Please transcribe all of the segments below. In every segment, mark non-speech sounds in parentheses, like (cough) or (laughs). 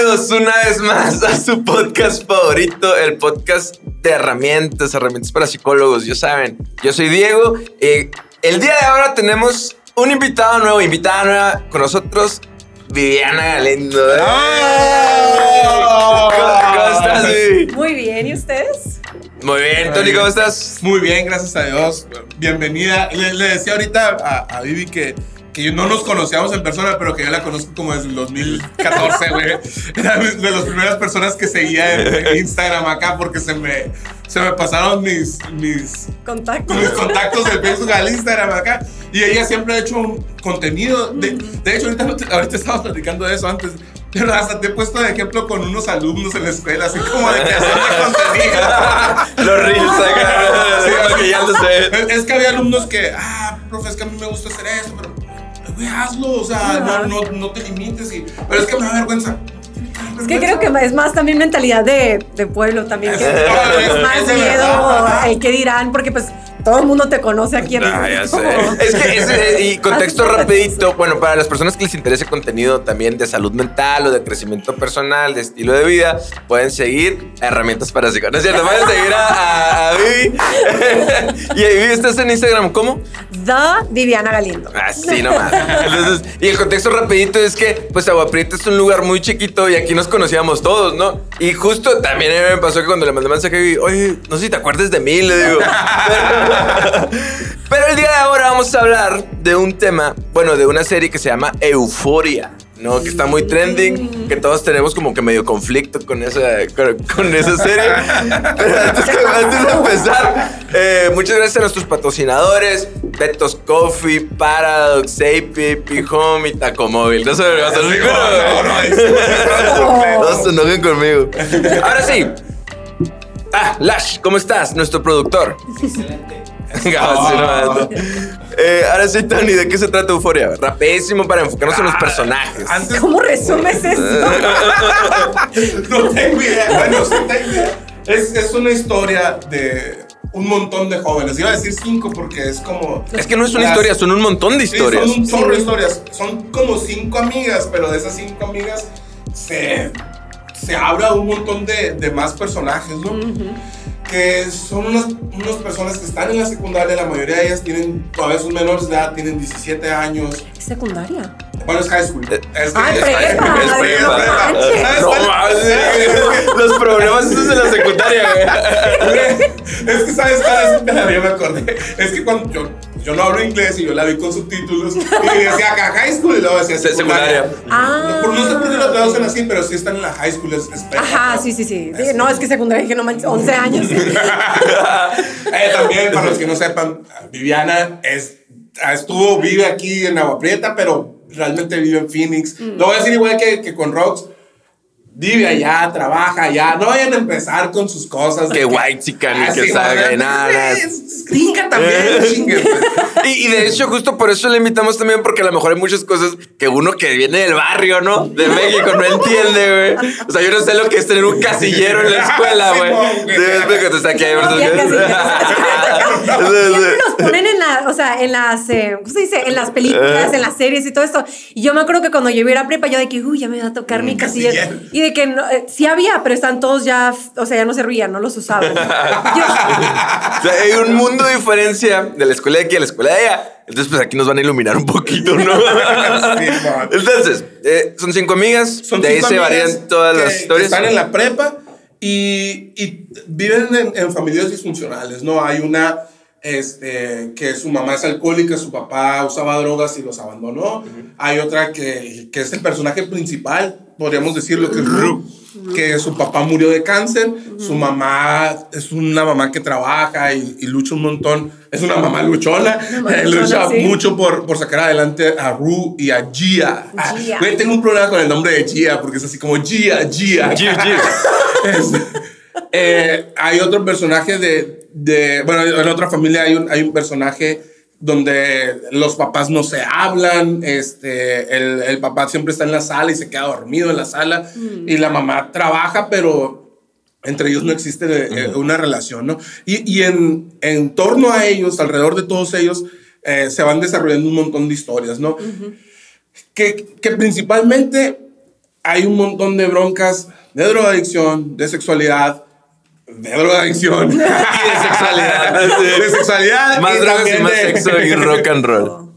Bienvenidos una vez más a su podcast favorito, el podcast de herramientas, herramientas para psicólogos. Ya saben, yo soy Diego. y el día de ahora tenemos un invitado nuevo, invitada nueva con nosotros, Viviana Galindo. ¡Oh! ¿Cómo, estás, Vivi? Muy bien, ¿y ustedes? Muy bien, Tony, ¿cómo estás? Muy bien, gracias a Dios. Bienvenida. Le, le decía ahorita a, a Vivi que, que yo no nos conocíamos en persona, pero que yo la conozco como desde el 2014, güey. (laughs) Era de las primeras personas que seguía en, Instagram acá porque se me, se me pasaron mis, mis, Contacto. mis contactos de Facebook al Instagram acá. Y ella siempre ha hecho un contenido. De, de hecho, ahorita, ahorita estábamos platicando de eso antes. Pero hasta te he puesto de ejemplo con unos alumnos en la escuela, así como de que hacen (laughs) contenido. Los reels acá, es que había alumnos que, ah, profe, es que a mí me gusta hacer eso, pero, güey, hazlo, o sea, no, no, no te limites. Y, pero es que me da vergüenza. Es que creo que es más también mentalidad de, de pueblo también. Que (laughs) Es- más miedo el que dirán, porque pues todo el mundo te conoce aquí en Ah, ya sé. como- Es que, ese- y (laughs) contexto rapidito, bueno, para las personas que les interese contenido también de salud mental o de crecimiento personal, de estilo de vida, pueden seguir herramientas para psicólogos. No es cierto, pueden seguir a, a, a Vivi. (laughs) y ahí Vivi, ¿estás en Instagram? ¿Cómo? The Viviana Galindo. Así nomás. Entonces, y el contexto rapidito es que, pues, Agua Prieta es un lugar muy chiquito y aquí nos conocíamos todos, ¿no? Y justo también a mí me pasó que cuando le mandé mensaje oye, no sé si te acuerdas de mí, le digo. (laughs) Pero el día de ahora vamos a hablar de un tema, bueno, de una serie que se llama Euforia. ¿No? Que está muy trending, que todos tenemos como que medio conflicto con esa, con, con esa serie. Pero antes, que- antes de empezar, eh, muchas gracias a nuestros patrocinadores, Betos Coffee, Paradox, AP, P-Home y Tacomóvil. No se me va a salir No, se enojen conmigo. Ahora sí. Ah, Lash, ¿cómo estás? Nuestro productor. Excelente. Eh, ahora sí, Tony, ¿de qué se trata Euforia? Rapidísimo para enfocarnos en los personajes. Antes ¿Cómo resumes eso? (laughs) no tengo idea. Bueno, sí tengo idea. Es, es una historia de un montón de jóvenes. Iba a decir cinco porque es como. Es que no es una las- historia, son un montón de Sí, historias. son un chorro de historias. Son como cinco amigas, pero de esas cinco amigas se, se habla un montón de, de más personajes, ¿no? Que son unas, unas personas que están en la secundaria, la mayoría de ellas tienen, todavía son menores de edad, tienen 17 años. ¿Es secundaria? Bueno, es high school. Eh, Es, ah, es- prepa. Es Ay, prepa. no. ¿Sabes No mames. Los problemas esos de la secundaria, güey. (laughs) Es que sabes cuál es, (laughs) ya me acordé. Es que cuando yo, yo no hablo inglés y yo la vi con subtítulos y decía acá high school y luego decía Se- secundaria. secundaria. Ah. No, no sé por qué lo traducen así, pero sí están en la high school. Es, es Ajá, sí, sí, sí. Sí, No, es que secundaria dije, no manches, 11 años. (laughs) Eh, también, para los que no sepan, Viviana es, estuvo, vive aquí en Agua Prieta, pero realmente vive en Phoenix. Lo voy a decir igual que, que con Rox. Vive allá, trabaja allá. No vayan a empezar con sus cosas. de Que white chican y que salga nada. es- gringa también, chingue, pues. (laughs) Y, y de hecho, justo por eso le invitamos también, porque a lo mejor hay muchas cosas que uno que viene del barrio, ¿no? De México no entiende, güey. O sea, yo no sé lo que es tener un casillero en la (laughs) escuela, güey. Sí, güey. (laughs) Sí, es porque te está aquí, No, ya ¿verdad? Siempre los ponen en la, o sea, en las, eh, ¿cómo se dice? En las películas, en las series y todo esto. Y yo me acuerdo que cuando yo iba a prepa, yo de que, uy, ya me va a tocar mi casilla. casillero. Y de que no, eh, sí había, pero están todos ya, o sea, ya no servían, no los usaban. (laughs) Yo- O sea, hay un mundo de diferencia de la escuela de aquí a la escuela de allá. Entonces, pues aquí nos van a iluminar un poquito, ¿no? (laughs) Entonces, eh, son cinco amigas. Son de ahí cinco se amigas varían todas que- las que historias. están en la prepa y, y viven en, en familias disfuncionales, ¿no? Hay una este, que su mamá es alcohólica, su papá usaba drogas y los abandonó. Hay otra que, que es el personaje principal, podríamos decirlo, que es Ru, que su papá murió de cáncer, su mamá es una mamá que trabaja y, y lucha un montón, es una mamá luchona, mamá eh, luchona, lucha sí. mucho por, por sacar adelante a Ru y a Gia. Ah, Gia. güey, tengo un problema con el nombre de Gia porque es así como Gia, Gia. Gio, Gio. (laughs) Es- eh, hay otro personaje de, de- bueno, en otra familia hay un, hay un personaje donde los papás no se hablan, este, el, el papá siempre está en la sala y se queda dormido en la sala y la mamá trabaja, pero entre ellos no existe eh, una relación, ¿no? Y, y en, en torno a ellos, alrededor de todos ellos, eh, se van desarrollando un montón de historias, ¿no? que, que principalmente hay un montón de broncas de drogadicción, de sexualidad, de drogadicción (laughs) Y de sexualidad. (laughs) de sexualidad Más drogas y más sexo y rock and roll.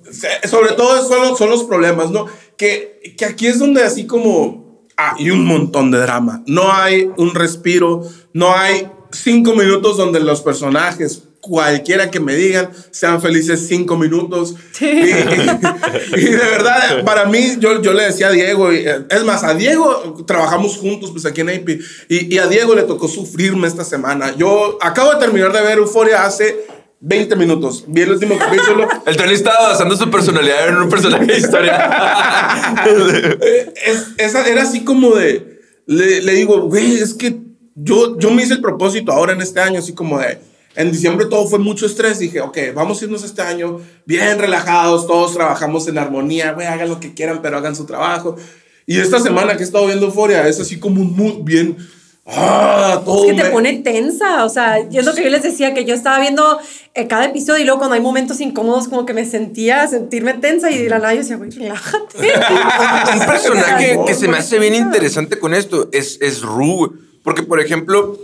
Sobre todo son los, son los problemas, ¿no? Que, que aquí es donde así como hay un montón de drama. No hay un respiro, no hay cinco minutos donde los personajes, cualquiera que me digan, sean felices cinco minutos. Y, y de verdad, para mí, yo, yo le decía a Diego, y, es más, a Diego trabajamos juntos pues aquí en AP, y, y a Diego le tocó sufrirme esta semana. Yo acabo de terminar de ver Euforia hace 20 minutos. Vi el último capítulo. (laughs) El Tony estaba basando su personalidad en un personaje de historia. (laughs) Eh, es- esa era así como de. Le, le digo, güey, es que yo, yo me hice el propósito ahora en este año, así como de. En diciembre todo fue mucho estrés. Dije, ok, vamos a irnos este año bien relajados, todos trabajamos en armonía, güey, hagan lo que quieran, pero hagan su trabajo. Y esta semana que he estado viendo Euforia es así como muy bien. Ah, todo Es que te me- pone tensa, o sea, yo es lo que yo les decía, que yo estaba viendo eh, cada episodio y luego cuando hay momentos incómodos como que me sentía sentirme tensa y de la nada yo decía, güey, relájate. (laughs) un personaje (laughs) que se me hace bien interesante con esto es, es Ru, güey. Porque, por ejemplo,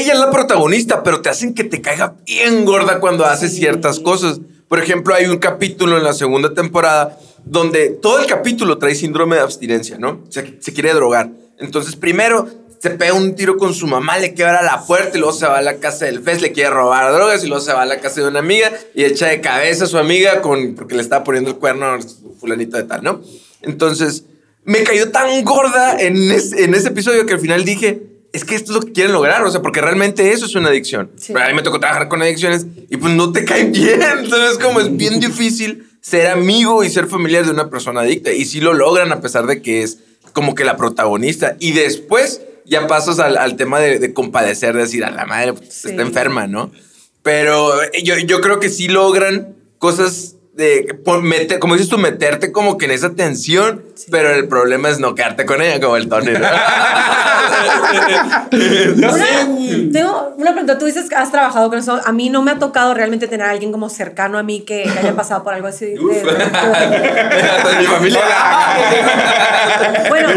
ella es la protagonista, pero te hacen que te caiga bien gorda cuando hace ciertas cosas. Por ejemplo, hay un capítulo en la segunda temporada donde todo el capítulo trae síndrome de abstinencia, ¿no? Se quiere drogar. Entonces, primero se pega un tiro con su mamá, le quebra la puerta y luego se va a la casa del Fez, le quiere robar drogas y luego se va a la casa de una amiga y echa de cabeza a su amiga con, porque le estaba poniendo el cuerno a fulanito de tal, ¿no? Entonces, me cayó tan gorda en, es- en ese episodio que al final dije, es que esto es lo que quieren lograr, o sea, porque realmente eso es una adicción. Sí. A mí me tocó trabajar con adicciones y pues no te cae bien, (laughs) entonces como es bien difícil ser amigo y ser familiar de una persona adicta y sí lo logran a pesar de que es como que la protagonista y después ya pasas al, al tema de, de compadecer, de decir, a la madre, pues, Sí. está enferma, ¿no? Pero eh, yo, yo creo que sí logran cosas de, por meter, como dices tú, meterte como que en esa tensión, pero el problema es no quedarte con ella como el Tony. (laughs) Una, tengo una pregunta, tú dices que has trabajado con eso, a mí no me ha tocado realmente tener a alguien como cercano a mí que, que haya pasado por algo así. de- (laughs) Mi familia. (laughs) bueno,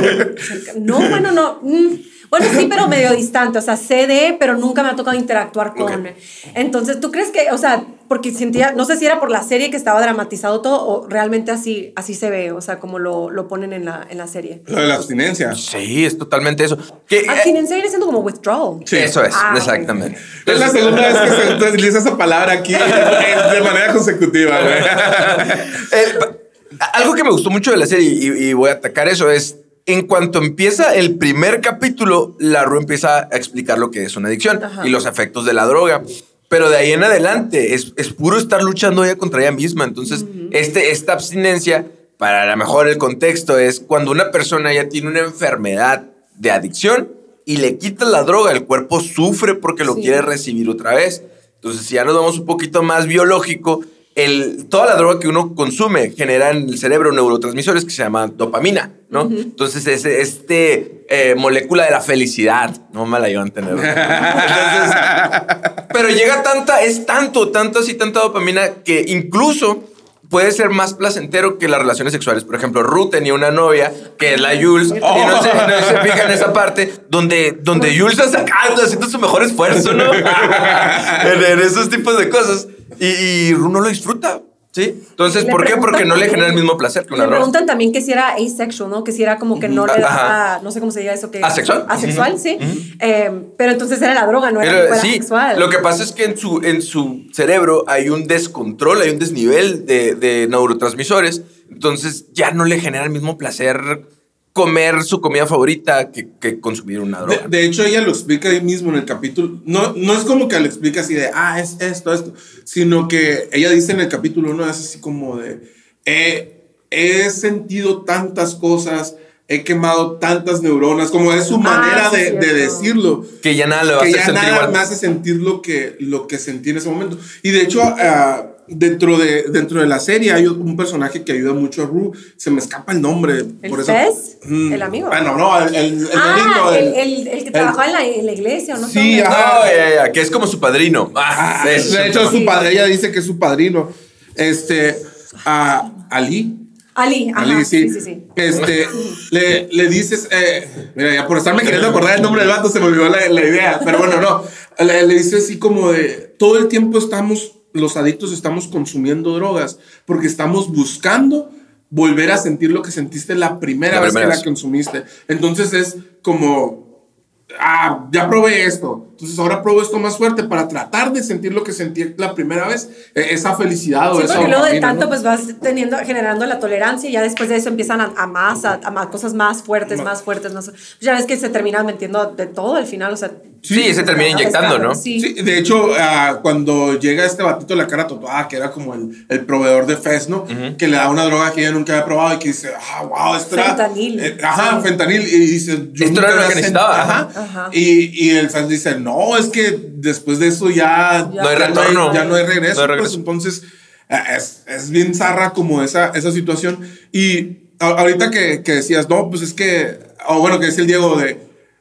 no, bueno, no. mm, Bueno, sí, pero medio distante, o sea, sé de, pero nunca me ha tocado interactuar con. Ok. Entonces, ¿tú crees que, o sea, porque sentía, no sé si era por la serie que estaba dramatizado todo o realmente así, así se ve, o sea, como lo, lo ponen en la, en la serie? Lo de la abstinencia. Sí, es totalmente eso. Que, eh, Abstinencia viene siendo como withdrawal. Sí. Eso es, Ah, exactamente. Es la segunda vez que se utiliza esa palabra aquí (laughs) eh, de manera consecutiva, güey. (laughs) El- pa- algo que me gustó mucho de la serie y, y voy a atacar eso es en cuanto empieza el primer capítulo, la Ru empieza a explicar lo que es una adicción Ajá. y los efectos de la droga. Pero de ahí en adelante es, es puro estar luchando ella contra ella misma. Entonces, este, esta abstinencia, para a lo mejor el contexto, es cuando una persona ya tiene una enfermedad de adicción y le quitas la droga, el cuerpo sufre porque lo Sí. quiere recibir otra vez. Entonces, si ya nos vamos un poquito más biológico, el, toda la droga que uno consume genera en el cerebro neurotransmisores que se llama dopamina, ¿no? Entonces, es este eh, molécula de la felicidad. No me la llevan a. Entonces, pero llega tanta, es tanto, tanto así, tanta dopamina que incluso puede ser más placentero que las relaciones sexuales. Por ejemplo, Ruth tenía una novia que es la Jules, y no se, no en esa parte donde, donde Jules está sacando, haciendo su mejor esfuerzo, ¿no? (laughs) en, en esos tipos de cosas. Y, y no lo disfruta, ¿sí? Entonces, ¿por qué? Porque no le genera el mismo placer que una droga. preguntan también que si era asexual, ¿no? Que si era como que no le Ajá. daba, no sé cómo se diga eso. Que, ¿Asexual? Asexual, sí. Eh, pero entonces era la droga, no era Pero, sí, sexual. lo que pasa es que en su, en su cerebro hay un descontrol, hay un desnivel de, de neurotransmisores, entonces ya no le genera el mismo placer comer su comida favorita que, que consumir una De, droga. de hecho, ella lo explica ahí mismo en el capítulo. No, no es como que le explica así de, ah, es esto, esto, sino que ella dice en el capítulo 1, es así como de, "He- he sentido tantas cosas, he quemado tantas neuronas, como es su Ah, manera sí, de, de decirlo. que ya nada le va a que hacer ya sentir nada igual. me hace sentir lo que, lo que sentí en ese momento. Y de hecho, ah, dentro, de, dentro de la serie hay un personaje que ayuda mucho a Rue. Se me escapa el nombre. ¿El por eso-? Mm, ¿El amigo? Bueno, no, el, el, el ah, el, el- el, el que trabajaba en la, en la iglesia, ¿o ¿no? Sí, ajá. No, que es como su padrino. Ah, Ah, de hecho, su padre, ella dice que es su padrino. Este, a Ali. Ali, ajá, Ali, sí. sí, sí, sí. Este, le, le dices, eh, mira, ya por estarme queriendo acordar el nombre del vato se me olvidó la, la idea, pero bueno, no. Le, le dices así como de, todo el tiempo estamos, los adictos estamos consumiendo drogas porque estamos buscando volver a sentir lo que sentiste la primera La vez que vez. la consumiste. Entonces es como, ah, ya probé esto. Entonces ahora pruebo esto más fuerte para tratar de sentir lo que sentí la primera vez, eh, esa felicidad o Sí, esa porque luego de tanto ¿no? pues vas teniendo, generando la tolerancia y ya después de eso empiezan a, a más, a, a más cosas más fuertes, Ma- más fuertes. Pues ya ves que se terminan metiendo de todo al final, o sea. Sí, se termina inyectando, ¿no? Sí. Sí, de hecho, ah, cuando llega este batito de la cara tatuada, que era como el, el proveedor de Fez, ¿no? Que le da una droga que ella nunca había probado y que dice, ah, wow, esto era... Fentanil. Eh, ajá, Sí. fentanil. Y dice, yo Esto nunca era lo que necesitaba, ajá. Ajá. Y, y el Fez dice, no, es que después de eso ya... Ya No hay retorno. ya no hay regreso. No hay regreso. Pues entonces, eh, es, es bien zarra como esa, esa situación. Y ahorita que, que decías, no, pues es que... O bueno, que decía el Diego de...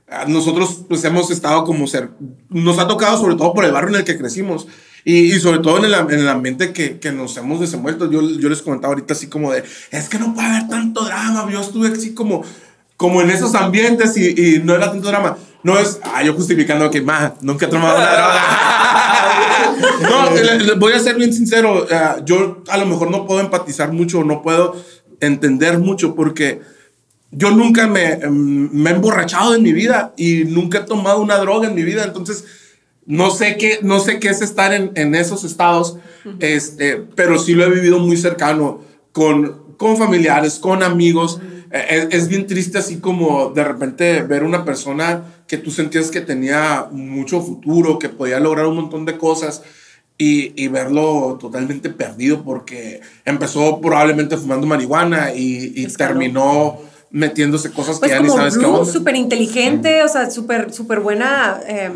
ah, Nosotros pues hemos estado como ser, nos ha tocado sobre todo por el barrio en el que crecimos y, y sobre todo en el, am- en el ambiente que, que nos hemos desenvuelto. Yo, yo les comentaba ahorita así como de, es que no puede haber tanto drama, yo estuve así como, como en esos ambientes y, y no era tanto drama. No es, ah, yo justificando que, más nunca he tomado una droga. (laughs) no, le- le- voy a ser bien sincero, eh, yo a lo mejor no puedo empatizar mucho, no puedo entender mucho porque yo nunca me, em, me he emborrachado en mi vida y nunca he tomado una droga en mi vida, entonces no sé qué, no sé qué es estar en, en esos estados, este, pero sí lo he vivido muy cercano con, con familiares, con amigos. Es, es bien triste así como de repente ver una persona que tú sentías que tenía mucho futuro, que podía lograr un montón de cosas y, y verlo totalmente perdido porque empezó probablemente fumando marihuana y, y terminó metiéndose cosas que Pues ya ni como sabes qué Blue, onda. súper inteligente, o sea, súper, súper buena. eh,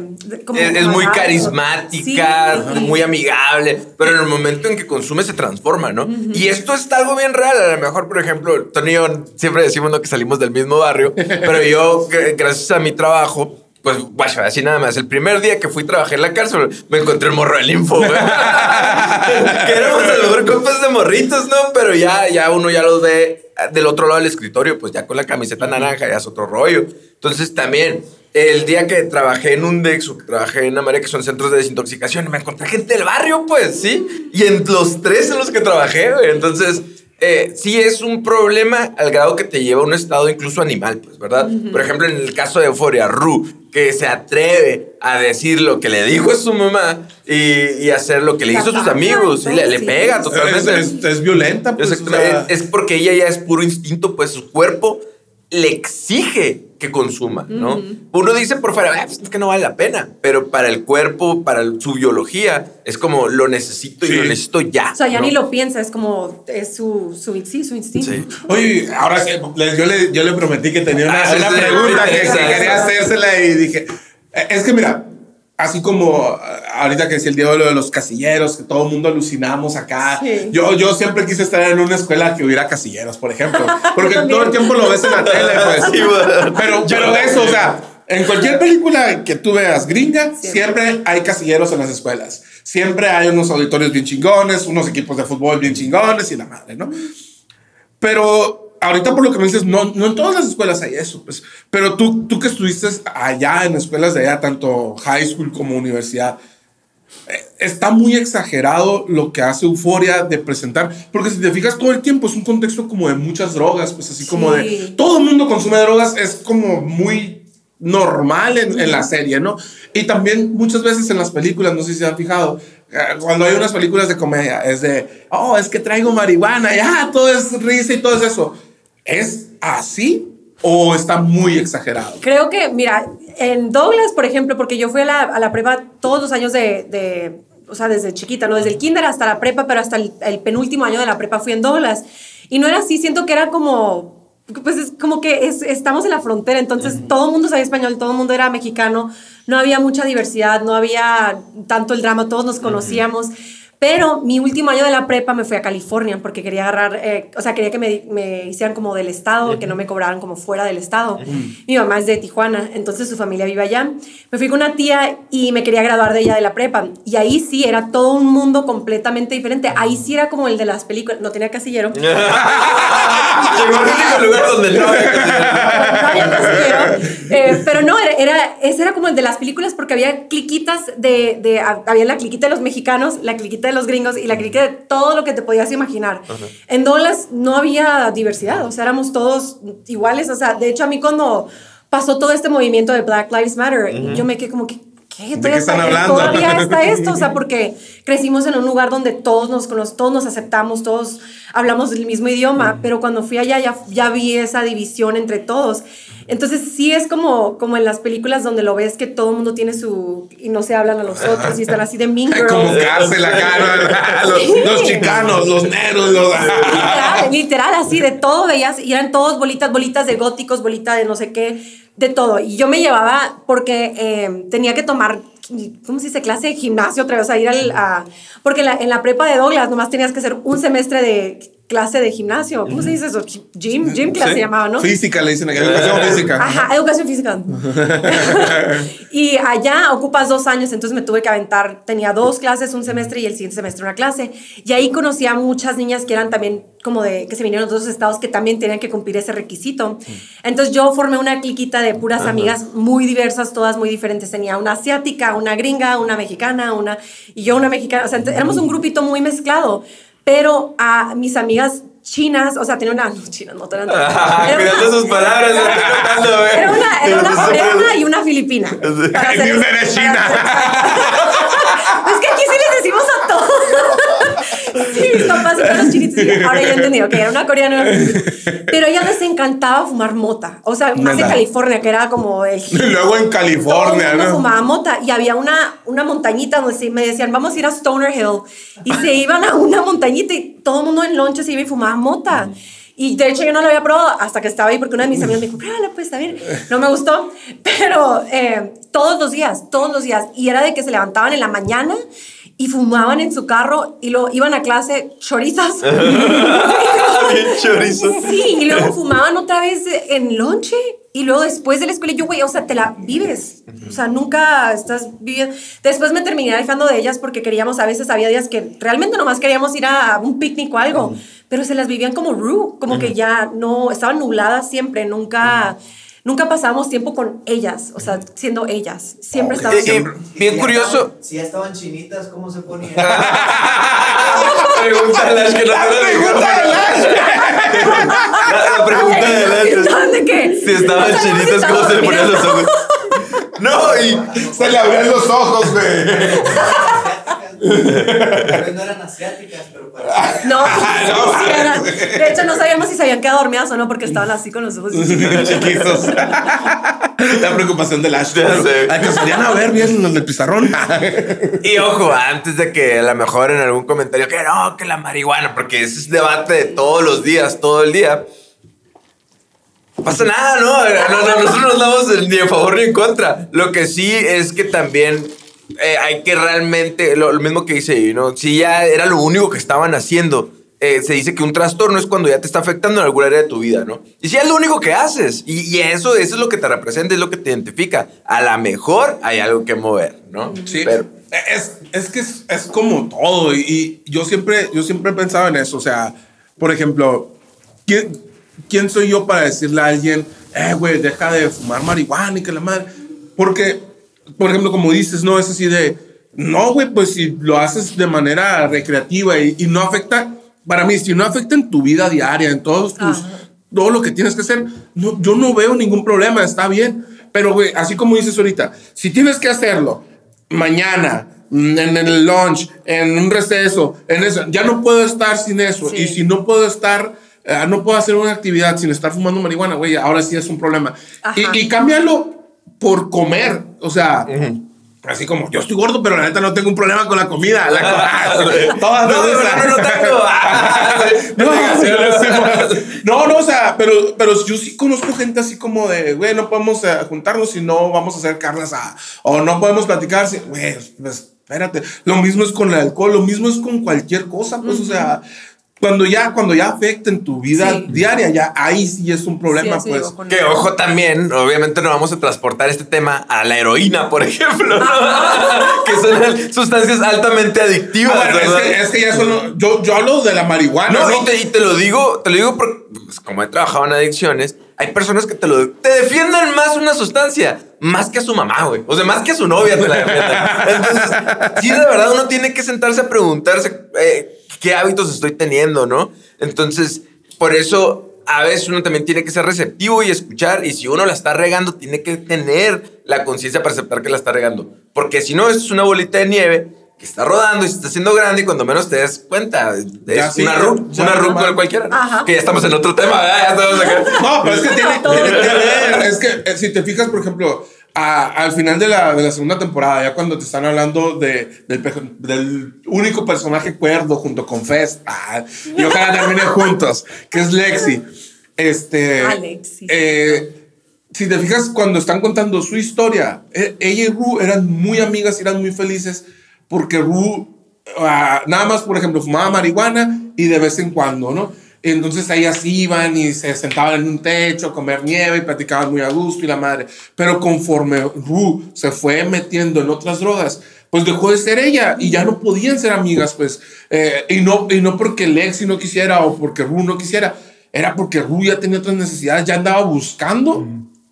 como Es, es muy carismática, Sí, y- muy amigable, pero en el momento en que consume se transforma, ¿no? Y esto es algo bien real. A lo mejor, por ejemplo, Tony y yo siempre decimos ¿no? que salimos del mismo barrio, pero yo, gr- gracias a mi trabajo, pues, guacho, así nada más. El primer día que fui trabajé en la cárcel, me encontré el morro del info, güey. (laughs) que éramos a lo mejor compas de morritos, ¿no? Pero ya, ya uno ya los ve del otro lado del escritorio, pues ya con la camiseta naranja, ya es otro rollo. Entonces también, el día que trabajé en un Dex o que trabajé en Amaria, que son centros de desintoxicación, me encontré gente del barrio, pues, ¿sí? Y en los tres en los que trabajé, güey. Entonces, eh, sí es un problema al grado que te lleva a un estado incluso animal, pues, ¿verdad? Por ejemplo, en el caso de Euforia, Ru, que se atreve a decir lo que le dijo a su mamá y, y hacer lo que le hizo a sus amigos. y le, pega totalmente. es- es violenta, pues. Exacto. o sea, es porque ella ya es puro instinto, pues su cuerpo le exige que consuma, ¿no? Uno dice por fuera, "Ah, pues, es que no vale la pena, pero para el cuerpo, para el- su biología, es como lo necesito y lo necesito ya. O sea, ya ¿no? ni lo piensa, es como, es su, su, sí, su instinto. Sí. Oye, ahora sí, le- yo le, yo le prometí que tenía una, Ah, una pregunta que, que quería hacérsela y dije, eh, es que mira, así como eh, ahorita que decía el Diego lo de los casilleros, que todo el mundo alucinamos acá, Sí. yo, yo siempre quise estar en una escuela que hubiera casilleros, por ejemplo, porque (laughs) todo el tiempo lo ves en la tele, pues. (laughs) Sí, bueno. Pero, pero eso, o sea, en cualquier película que tú veas gringa, Siempre. siempre hay casilleros en las escuelas. Siempre hay unos auditorios bien chingones, unos equipos de fútbol bien chingones y la madre, ¿no? Pero ahorita por lo que me dices, no, no en todas las escuelas hay eso, pues. Pero tú, tú que estuviste allá en escuelas de allá, tanto high school como universidad, eh, está muy exagerado lo que hace Euforia de presentar, porque si te fijas todo el tiempo es un contexto como de muchas drogas, pues así como de Sí. todo el mundo consume drogas, es como muy normal en, en la serie, ¿no? Y también muchas veces en las películas, no sé si se han fijado, eh, cuando hay unas películas de comedia, es de, oh, es que traigo marihuana, ya, todo es risa y todo es eso. ¿Es así o está muy exagerado? Creo que, mira, en Douglas, por ejemplo, porque yo fui a la, a la prepa todos los años de, de- o sea, desde chiquita, ¿no? Desde el kinder hasta la prepa, pero hasta el, el penúltimo año de la prepa fui en Douglas. Y no era así, siento que era como, pues es como que es- estamos en la frontera, entonces todo el mundo sabía español, todo el mundo era mexicano, no había mucha diversidad, no había tanto el drama, todos nos conocíamos. Pero mi último año de la prepa me fui a California porque quería agarrar, eh, o sea, quería que me, me hicieran como del estado, que no me cobraran como fuera del estado. Mi mamá es de Tijuana, entonces su familia vive allá. Me fui con una tía y me quería graduar de ella de la prepa. Y ahí sí, era todo un mundo completamente diferente. Ahí sí era como el de las películas, no tenía casillero. (laughs) (laughs) Llegó único lugar donde No había casillero. Eh, pero no, era, era- ese era como el de las películas porque había cliquitas de, de- había la cliquita de los mexicanos, la cliquita de los gringos y la cliquita de todo lo que te podías imaginar. En Douglas no había diversidad, o sea, éramos todos iguales, o sea, de hecho a mí cuando pasó todo este movimiento de Black Lives Matter, yo me quedé como que... ¿Qué? qué están hablando? Todavía está esto, o sea, (laughs) porque crecimos en un lugar donde todos nos conocemos, todos nos aceptamos, todos hablamos el mismo idioma, pero cuando fui allá ya, ya vi esa división entre todos. Entonces sí es como, como en las películas donde lo ves que todo el mundo tiene su... y no se hablan a los otros y están así de mean (laughs) girls. Como cárcel acá, los, los chicanos, los negros, los... Literal, literal, así de todo veías, y eran todos bolitas, bolitas de góticos, bolita de no sé qué, de todo. Y yo me llevaba porque eh, tenía que tomar, ¿cómo se dice? Clase de gimnasio otra vez, sea, ir al... a- porque la- en la prepa de Douglas nomás tenías que hacer un semestre de clase de gimnasio. ¿Cómo se dice eso? Gym, gym class Sí. se llamaba, ¿no? Física, le dicen aquí, educación física. Ajá, educación física. (laughs) y allá ocupas dos años, entonces me tuve que aventar, tenía dos clases, un semestre y el siguiente semestre una clase. Y ahí conocí a muchas niñas que eran también como de, que se vinieron de otros estados que también tenían que cumplir ese requisito. Entonces yo formé una cliquita de puras amigas muy diversas, todas muy diferentes. Tenía una asiática, una gringa, una mexicana, una, y yo una mexicana. O sea, éramos un grupito muy mezclado. Pero a mis amigas chinas, o sea, tenía una, (laughs) no, chinas, no, eran (laughs) era Cuidando una- sus palabras, lo estoy notando, ¿eh? era una, era una, era una y una filipina. Hacer- una eres china. (laughs) Es que aquí sí les decimos a todos. Mis papás chinitos. sí. (laughs) Ahora ya he entendido que era una coreana. Pero a ellas les encantaba fumar mota. O sea, más en. California, que era como el (laughs) luego en California, ¿no? fumaba mota y había una, una montañita donde me decían, vamos a ir a Stoner Hill. Y se iban a una montañita y todo el mundo en lonche se iba y fumaba mota. Y de hecho yo no lo había probado hasta que estaba ahí porque una de mis amigas me dijo, pruébala, pues está bien. No me gustó, (laughs) pero eh, todos los días, todos los días. Y era de que se levantaban en la mañana y fumaban en su carro y luego iban a clase chorizas. (laughs) Bien. Sí, y luego fumaban otra vez en lonche y luego después de la escuela yo, güey, o sea, te la vives. O sea, nunca estás viviendo. Después me terminé alejando de ellas porque queríamos, a veces había días que realmente nomás queríamos ir a un picnic o algo, pero se las vivían como Rue, como que ya no, estaban nubladas siempre, nunca... Nunca pasábamos tiempo con ellas, o sea, siendo ellas. Siempre Ok. estábamos... Y- y- bien Si curioso. estaban- si ya estaban chinitas, ¿cómo se ponían? Pregúntale a Ash que no te lo dijo. La, la pregunta de Ash. ¿Estaban de qué? Si estaban chinitas, ¿cómo se le ponían los ojos? No, y Se le abrían los ojos, güey. Tal (laughs) vez no eran asiáticas, pero para... No, no, sí eran. De hecho, no sabíamos si se habían quedado dormidas o no porque estaban así con los ojos. Chiquitos. (laughs) La preocupación del Ash. Sé. Alcanzarían a ver bien en el pizarrón. (laughs) Y ojo, antes de que a lo mejor en algún comentario que no, que la marihuana, porque ese es debate de todos los días, todo el día. No pasa nada, ¿no? No, no, nosotros no estamos ni a favor ni en contra. Lo que sí es que también eh, hay que realmente, lo, lo mismo que dice, ¿no? Si ya era lo único que estaban haciendo, eh, se dice que un trastorno es cuando ya te está afectando en alguna área de tu vida, ¿no? Y si es lo único que haces, y, y eso, eso es lo que te representa, es lo que te identifica. A lo mejor hay algo que mover, ¿no? Sí, Pero, es, es que es, es como todo. Y, y yo, siempre, yo siempre he pensado en eso. O sea, por ejemplo, ¿quién, quién soy yo para decirle a alguien, eh, güey, deja de fumar marihuana y que la madre? Porque, por ejemplo, como dices, no es así de, no, güey, pues si lo haces de manera recreativa y, y no afecta, para mí, si no afecta en tu vida diaria, en todos tus, Ajá. todo lo que tienes que hacer, no, yo no veo ningún problema, está bien. Pero, güey, así como dices ahorita, si tienes que hacerlo mañana, mm, en el lunch, en un receso, en eso, ya no puedo estar sin eso. Sí. Y si no puedo estar, eh, no puedo hacer una actividad sin estar fumando marihuana, güey, ahora sí es un problema. Y, y cámbialo por comer, o sea. Así como yo estoy gordo, pero la neta no tengo un problema con la comida. La co- (laughs) (laughs) Todas (laughs) No, no, no, no tengo. No, no, no, o sea, pero, pero yo sí conozco gente así como de, güey, no podemos eh, juntarnos si no vamos a hacer carne asada. O no podemos platicar si, güey, pues espérate. Lo mismo es con el alcohol, lo mismo es con cualquier cosa, pues, o sea, cuando ya, cuando ya afecta en tu vida Sí. diaria, ya ahí sí es un problema, Sí, pues. Que ojo también, obviamente no vamos a transportar este tema a la heroína, por ejemplo, ¿no? (laughs) que son sustancias altamente adictivas, Ah, bueno, es, que, es que ya solo, yo, yo hablo de la marihuana, No, ¿no? y te, y te lo digo, te lo digo porque, pues, como he trabajado en adicciones, hay personas que te lo te defienden más una sustancia, más que a su mamá, güey. O sea, más que a su novia te la defienden. (laughs) Entonces, sí, de verdad, uno tiene que sentarse a preguntarse eh, qué hábitos estoy teniendo, ¿no? Entonces, por eso a veces uno también tiene que ser receptivo y escuchar. Y si uno la está regando, tiene que tener la conciencia para aceptar que la está regando. Porque si no, esto es una bolita de nieve que está rodando y se está haciendo grande y cuando menos te des cuenta, es Ya sí, una ya una va. cualquiera. Ajá. Que ya estamos en otro tema, ¿verdad? Ya estamos acá. No, pero es que tiene, Todo. tiene que ver. Es que eh, si te fijas, por ejemplo, a- al final de la, de la segunda temporada, ya cuando te están hablando de, del, único personaje cuerdo junto con Fest, ah, y ojalá terminen (laughs) juntos, que es Lexi. Este, Alexis. eh, si te fijas, cuando están contando su historia, eh, ella y Ru eran muy amigas y eran muy felices porque Ru ah, nada más, por ejemplo, fumaba marihuana y de vez en cuando, ¿no? Entonces ellas iban y se sentaban en un techo a comer nieve y platicaban muy a gusto y la madre. Pero conforme Ru se fue metiendo en otras drogas, pues dejó de ser ella y ya no podían ser amigas, pues. Eh, y, no, y no porque Lexi no quisiera o porque Ru no quisiera, era porque Ru ya tenía otras necesidades, ya andaba buscando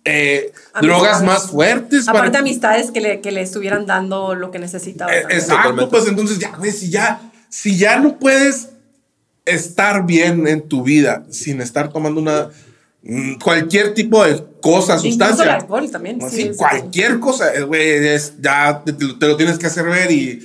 eh, Amistades. drogas más fuertes. para- Aparte, amistades que le, que le estuvieran dando lo que necesitaba. eh. Exacto, pues entonces ya, güey, si ya, si ya no puedes estar bien en tu vida sin estar tomando una mm, cualquier tipo de cosa, Incluso el sustancia. alcohol también. Así, sí, sí, sí. cualquier cosa, eh, güey, ya te, te lo- te lo tienes que hacer ver y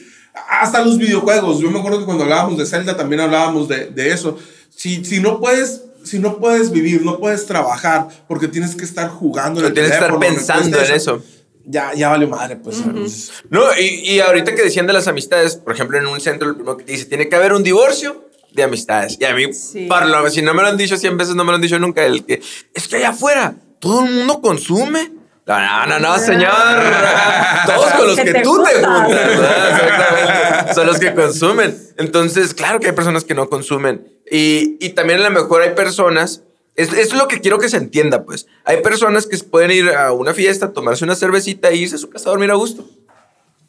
hasta los videojuegos. Yo me acuerdo que cuando hablábamos de Zelda también hablábamos de, de eso. Si, si no puedes, si no puedes vivir, no puedes trabajar porque tienes que estar jugando. en el Tienes que estar pensando en eso. Ya, ya valió madre, pues. entonces, No, y, y ahorita que decían de las amistades, por ejemplo, en un centro, lo primero que te dice, tiene que haber un divorcio de amistades. Y a mí, Sí. para lo- si no me lo han dicho 100 veces, no me lo han dicho nunca, el que es que allá afuera todo el mundo consume. No, no, no, señor. (laughs) Todos con los Que te tú te juntas. Son los que consumen. Entonces, claro que hay personas que no consumen. Y, y también a lo mejor hay personas. Es, es lo que quiero que se entienda, pues. Hay personas que pueden ir a una fiesta, tomarse una cervecita e irse a su casa a dormir a gusto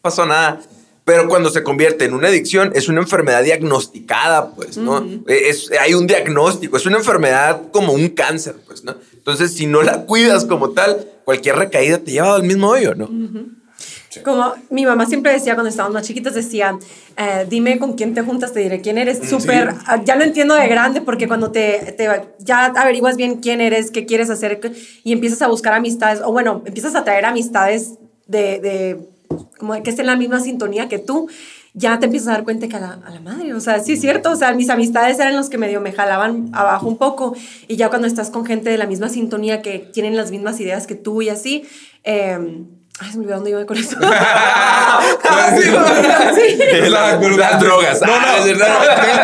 pasó nada. Pero cuando se convierte en una adicción, es una enfermedad diagnosticada, pues, ¿no? es, hay un diagnóstico, es una enfermedad como un cáncer, pues, ¿no? Entonces, si no la cuidas como tal, cualquier recaída te lleva al mismo hoyo, ¿no? Como mi mamá siempre decía cuando estábamos más chiquitas, decía, eh, dime con quién te juntas, te diré quién eres. Súper, ah, ya lo entiendo de grande porque cuando te, te- ya averiguas bien quién eres, qué quieres hacer y empiezas a buscar amistades, o bueno, empiezas a traer amistades de, de como de que estén en la misma sintonía que tú, ya te empiezas a dar cuenta que a la, a la madre, o sea, sí es cierto, o sea, mis amistades eran los que medio me jalaban abajo un poco y ya cuando estás con gente de la misma sintonía que tienen las mismas ideas que tú y así, eh, Ay, se me olvidó dónde iba con eso. (laughs) (laughs) Sí, Sí. La- las drogas. No, no, Ah, es verdad.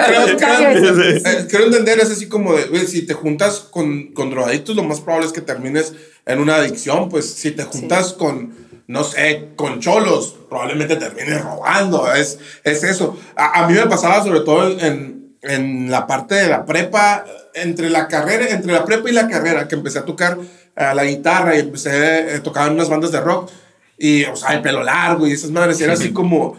creo, creo- creo- Sí, eh, creo entender, es así como de, si te juntas con, con drogadictos, lo más probable es que termines en una adicción, pues si te juntas con, no sé, con cholos, probablemente termines robando, es, es eso. A, a mí me pasaba sobre todo en, en la parte de la prepa, entre la carrera, entre la prepa y la carrera, que empecé a tocar eh, la guitarra y empecé a tocar en unas bandas de rock, y, o sea, el pelo largo y esas madres, era así como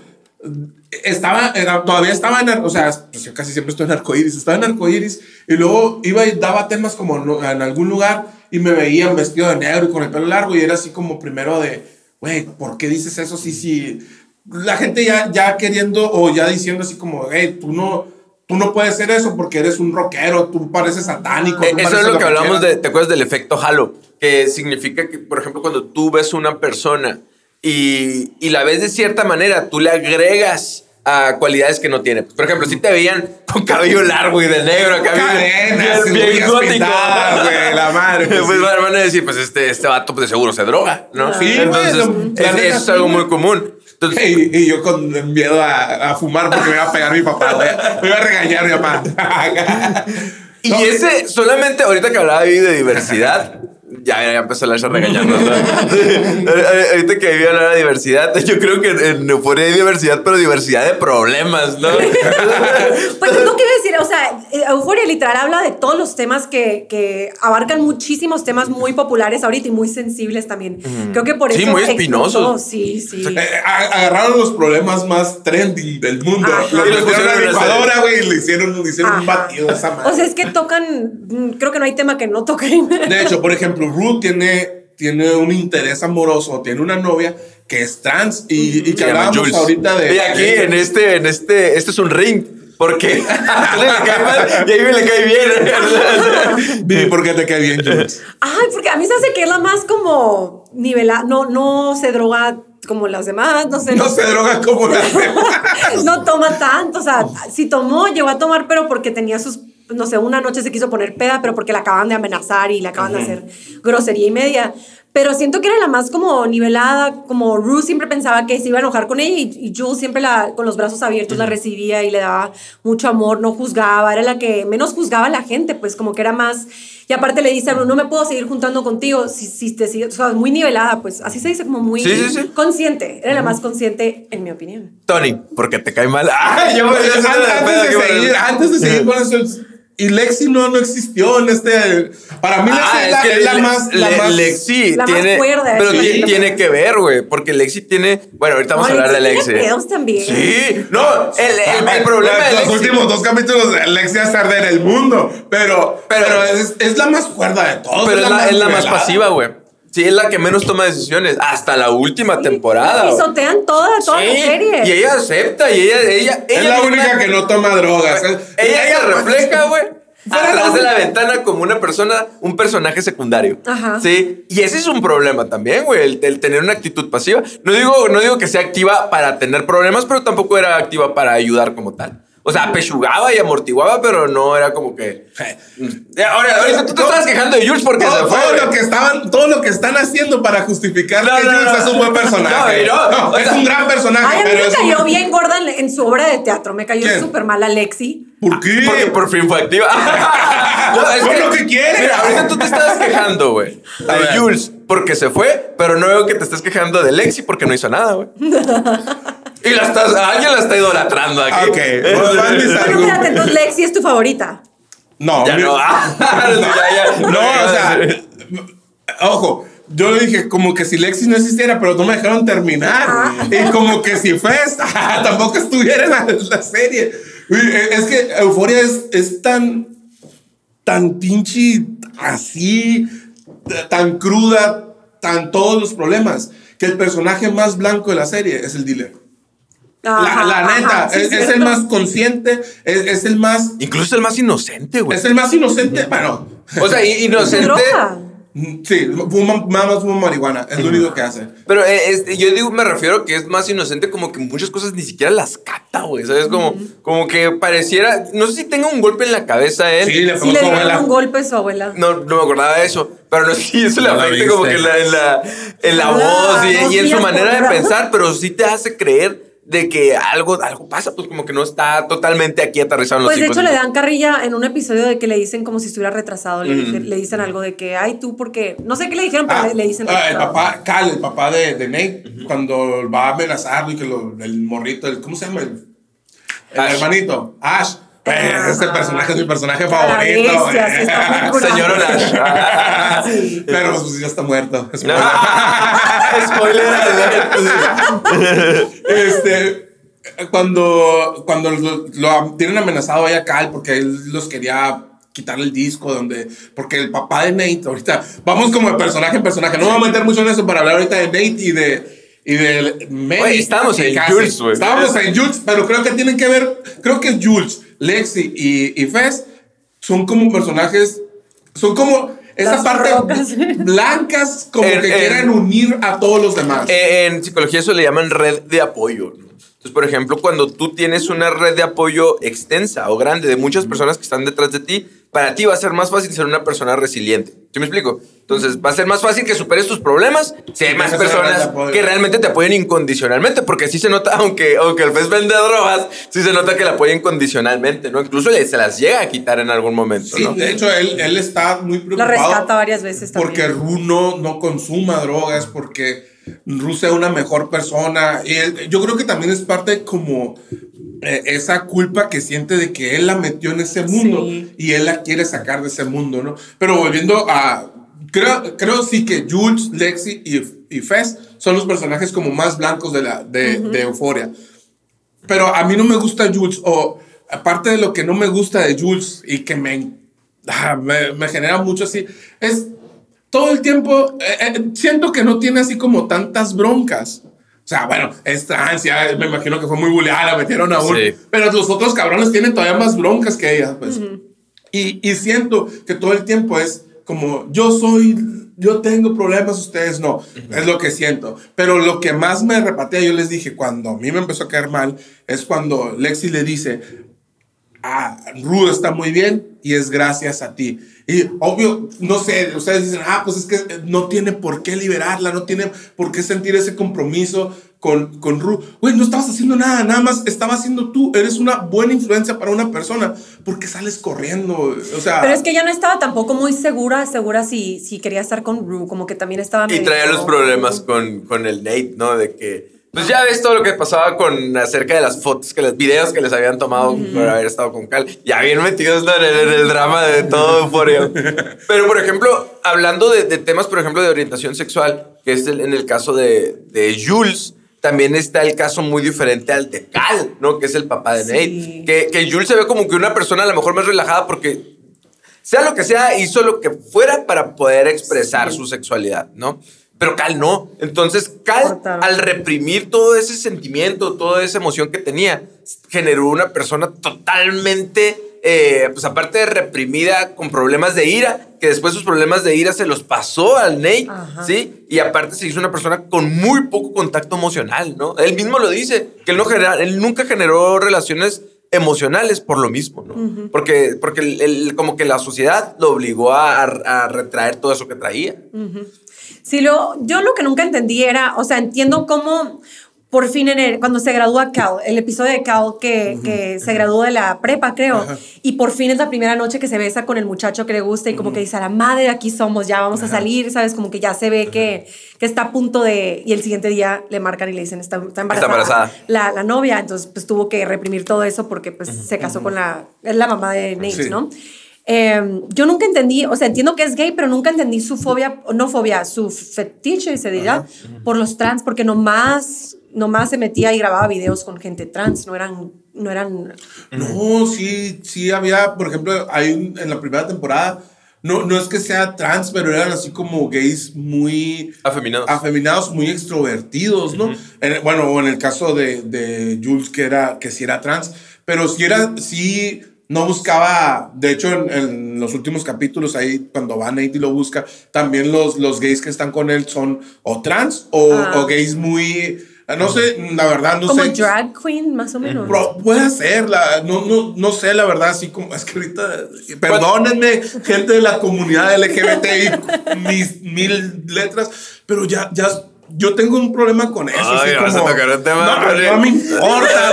estaba, era- todavía estaba en, o sea, pues yo casi siempre estoy en arcoíris, estaba en arcoíris y luego iba y daba temas como en algún lugar y me veían vestido de negro y con el pelo largo y era así como primero de, güey, ¿por qué dices eso? Sí, sí, la gente ya, ya queriendo o ya diciendo así como, hey, tú no, tú no puedes ser eso porque eres un rockero, tú pareces satánico. Eh, tú Eso es pareces lo que hablamos quieras". de, ¿te acuerdas del efecto halo? Que significa que, por ejemplo, cuando tú ves una persona y, y la ves de cierta manera, tú le agregas a cualidades que no tiene. Por ejemplo, si te veían con cabello largo y de negro, acá bien- Cadenas, bien, bien gótico. güey, la madre, pues, Pues sí. van a decir, pues este, este vato pues, de seguro se droga, ¿no? Sí, Entonces, es- eso es algo muy común. Entonces, (laughs) Y, y yo con miedo a, a fumar porque me iba a pegar mi papá, güey. Me iba a regañar mi papá. (laughs) Y No, ese, solamente ahorita que hablaba de diversidad, (laughs) Ya, ya empezó la regañando. ¿no? Ahorita que iba a hablar de diversidad, (laughs) yo creo que en Euforia hay diversidad, pero diversidad de problemas, ¿no? (laughs) Pues que iba a decir, o sea, Euforia literal habla de todos los temas que, que abarcan muchísimos temas muy populares ahorita y muy sensibles también. Creo que por Sí, eso. muy espinosos. explotó, Sí, sí. Eh, a- agarraron los problemas más trending del mundo. Ajá. Los Y los pusieron a la la licuadora, güey, y le hicieron, le hicieron un batido a esa madre. O sea, es que tocan, mm, creo que no hay tema que no toquen. De hecho, por ejemplo, Ruth tiene, tiene un interés amoroso, tiene una novia que es trans y, y que hablábamos ahorita de. Y aquí, de- en este, en este, este es un ring. Porque a él le cae mal y a mí me le cae bien. (laughs) Vivi, ¿por qué te cae bien, Jules? Ay, porque a mí se hace que es la más como nivelada, no, no se droga como las demás, no sé. No se droga como la (laughs) no toma tanto, o sea, si tomó, llegó a tomar, pero porque tenía sus, no sé, una noche se quiso poner peda, pero porque la acaban de amenazar y le acaban de hacer grosería y media. Pero siento que era la más como nivelada, como Ruth siempre pensaba que se iba a enojar con ella y, y Jules siempre la, con los brazos abiertos la recibía y le daba mucho amor, no juzgaba, era la que menos juzgaba a la gente, pues como que era más... Y aparte le dice a Ruth, no me puedo seguir juntando contigo si, si te sigues, o sea, muy nivelada, pues así se dice como muy Sí, sí, sí. consciente, era la más consciente en mi opinión. Tony, porque te cae mal. (laughs) Ay, yo me antes, antes de seguir, antes de seguir con eso. Y Lexi no, no existió en este. Para mí, Lexi Ah, es, es la, que es la Le- más. La Le- más Lexi La más tiene. cuerda, pero sí. tiene que ver, güey. Porque Lexi tiene. Bueno, ahorita vamos No, a hablar de Lexi Lexi. tiene pedos también. Sí. No, el, el- el problema de Los Lexi. últimos dos capítulos de Lexi hasta arder el mundo. Pero, Pero- pero, es, es la más cuerda de todos. Pero es la, es la más pasiva, güey. Sí, es la que menos toma decisiones. Hasta la última temporada. güey. Pisotean toda, toda la Sí, serie. Y ella acepta y ella. ella, Es ella la misma- única que no toma drogas. Ella se refleja, güey. Fuera Atrás la- de la ventana como una persona, un personaje secundario. Ajá. Sí. Y ese es un problema también, güey, el, el tener una actitud pasiva. No digo, no digo que sea activa para tener problemas, pero tampoco era activa para ayudar como tal. O sea, apechugaba y amortiguaba, pero no era como que. (laughs) Ahora, ahorita tú te estabas quejando de Jules porque Todo, se fue. todo lo que estaban, todo lo que están haciendo para justificar No, que no, Jules no. es un buen personaje. No, no, o es sea- un gran personaje, Ay, a mí pero me cayó un- bien gorda en, su obra de teatro. Me cayó súper mal Alexi. ¿Por qué? Porque por fin fue activa. (laughs) No, es lo que quiere. Mira, ahorita tú te estabas quejando, güey. De. Jules porque se fue, pero no veo que te estés quejando de Lexi porque no hizo nada, güey. (laughs) Y la estás, alguien la está idolatrando aquí. Ok. (laughs) Argumentos. espérate, entonces Lexi es tu favorita. No, Ya mi- no. (laughs) ah, ya, ya. No, o sea, ojo, yo le dije como que si Lexi no existiera, pero no me dejaron terminar. Ah. Y como que si Fest (laughs) tampoco estuviera en la, la serie. Uy, e, Es que Euforia es, es tan, tan pinche así, tan cruda, tan todos los problemas, que el personaje más blanco de la serie es el dealer. La, Ajá, la ajá, neta, sí, es, es el más consciente, es, es el más, Incluso el más inocente, güey. es el más inocente. Bueno, O sea, (laughs) inocente. droga. Sí, fuma, nada más fuma marihuana, es lo único que hace. Pero eh, es- yo digo, me refiero que es más inocente, como que muchas cosas ni siquiera las capta, güey. ¿Sabes? Como, como que pareciera. No sé si tenga un golpe en la cabeza él. Sí, le Sí, le dieron un golpe a su abuela. No, no me acordaba de eso. Pero no (laughs) sé si eso le No lo afecta como que en la, en la, en la Ah, voz y, y en su manera de pensar, pero sí te hace creer de que algo, algo pasa, pues como que no está totalmente aquí aterrizado en los Pues de hecho le dan carrilla en un episodio de que le dicen como si estuviera retrasado. Le, dicen, le dicen algo de que, ay, tú, porque. No sé qué le dijeron, pero Ah, le, le dicen. ah, el papá, Cal, el papá de, de Nate, cuando va a amenazarlo y que lo, el morrito, el, ¿cómo se llama? El, el Ash. hermanito, Ash. Pues, este personaje es mi personaje favorito. (laughs) Señor Olash. (laughs) Sí. Pero pues ya está muerto. No. (laughs) Spoiler este, cuando, cuando lo, lo tienen amenazado ahí a Cal porque él los quería quitar el disco donde porque el papá de Nate ahorita vamos como de personaje en personaje no voy a meter mucho en eso para hablar ahorita de Nate y de y de Mary Güey, estábamos y en. Jules, güey. estábamos en Jules pero creo que tienen que ver creo que Jules Lexi y, y Fez son como personajes son como esa Las parte rocas. (laughs) blancas como En- que en- quieren unir a todos los demás Eh, En psicología eso le llaman red de apoyo. ¿no? Entonces, por ejemplo, cuando tú tienes una red de apoyo extensa o grande de muchas personas que están detrás de ti, para ti va a ser más fácil ser una persona resiliente. ¿Sí me explico? Entonces va a ser más fácil que superes tus problemas si hay Sí, más personas que realmente te apoyen incondicionalmente, porque sí se nota, (laughs) aunque, aunque el pez vende drogas, sí se nota que la apoya incondicionalmente, ¿no? Incluso le- se las llega a quitar en algún momento, Sí, ¿no? de hecho, él, él está muy La preocupado. rescata varias veces también. Porque Ru no, no consuma drogas, porque Ru sea una mejor persona. Y él- yo creo que también es parte como eh, esa culpa que siente de que él la metió en ese mundo Sí. y él la quiere sacar de ese mundo, ¿no? Pero volviendo a... Creo, creo sí que Jules, Lexi y, y Fez son los personajes como más blancos de, la, de, de Euphoria. Pero a mí no me gusta Jules, o aparte de lo que no me gusta de Jules y que me, ah, me, me genera mucho así, es todo el tiempo, eh, eh, siento que no tiene así como tantas broncas. O sea, bueno, es trans, ya me imagino que fue muy bulleada, la metieron a un... Sí. Pero los otros cabrones tienen todavía más broncas que ella, pues. y, y siento que todo el tiempo es como, yo soy, yo tengo problemas, ustedes no. Es lo que siento. Pero lo que más me repatea, yo les dije, cuando a mí me empezó a caer mal, es cuando Lexi le dice, ah, Rudo está muy bien y es gracias a ti. Y obvio, no sé, ustedes dicen, ah, pues es que no tiene por qué liberarla, no tiene por qué sentir ese compromiso con, con Ru. Güey, no estabas haciendo nada, nada más estabas siendo tú. Eres una buena influencia para una persona porque sales corriendo. O sea, Pero es que ella no estaba tampoco muy segura, segura si, si quería estar con Rue, como que también estaba Y medio- traía los problemas con, con el Nate, ¿no? De que, pues ya ves todo lo que pasaba con acerca de las fotos, que los videos que les habían tomado por haber estado con Cal. Ya bien metidos en, el, en el drama de todo Euphoria. (laughs) Pero, por ejemplo, hablando de, de temas, por ejemplo, de orientación sexual, que es el- en el caso de, de Jules, también está el caso muy diferente al de Cal, ¿no? Que es el papá de Sí. Nate. Que, que Jules se ve como que una persona a lo mejor más relajada porque sea lo que sea, hizo lo que fuera para poder expresar su sexualidad, ¿no? Pero Cal no. Entonces, Cal, al reprimir todo ese sentimiento, toda esa emoción que tenía, generó una persona totalmente, eh, pues aparte de reprimida, con problemas de ira, que después sus problemas de ira se los pasó al Nate, Ajá. ¿sí? Y aparte se hizo una persona con muy poco contacto emocional, ¿no? Él mismo lo dice, que él, no genera, él nunca generó relaciones emocionales por lo mismo, ¿no? Porque, porque el- el- como que la sociedad lo obligó a, a- a retraer todo eso que traía. Sí, lo, yo lo que nunca entendí era, o sea, entiendo cómo por fin en el- cuando se gradúa Cal, el episodio de Cal que, que se graduó de la prepa, creo, y por fin es la primera noche que se besa con el muchacho que le gusta y como que dice, a la madre, aquí somos, ya vamos a salir, ¿sabes? Como que ya se ve que, que está a punto de... Y el siguiente día le marcan y le dicen, está, está embarazada, embarazada. La, la novia, entonces pues tuvo que reprimir todo eso porque pues se casó con la... Es la mamá de Nate, Sí. ¿no? Eh, yo nunca entendí, o sea, entiendo que es gay, pero nunca entendí su fobia, no fobia, su fetiche, se dirá, por los trans, porque nomás, nomás se metía y grababa videos con gente trans, no eran, no eran, No, sí, sí había, por ejemplo, hay un- en la primera temporada, no, no es que sea trans, pero eran así como gays muy Afeminados. afeminados, muy extrovertidos, ¿no? En- bueno, o en el caso de, de Jules, que era, que sí era trans, pero sí era, sí no buscaba, de hecho, en, en los últimos capítulos, ahí cuando va Nate y lo busca, también los, los gays que están con él son o trans o, Ah. o gays muy, no sé, la verdad, no como sé. drag queen, más o menos. Pro- puede ser, la, no, no, no sé, la verdad, así como es que ahorita, perdónenme, gente de la comunidad LGBTI, (laughs) mis mil letras, pero ya, ya, yo tengo un problema con eso. Ay, así vas a como, tocar un tema, no, no me importa.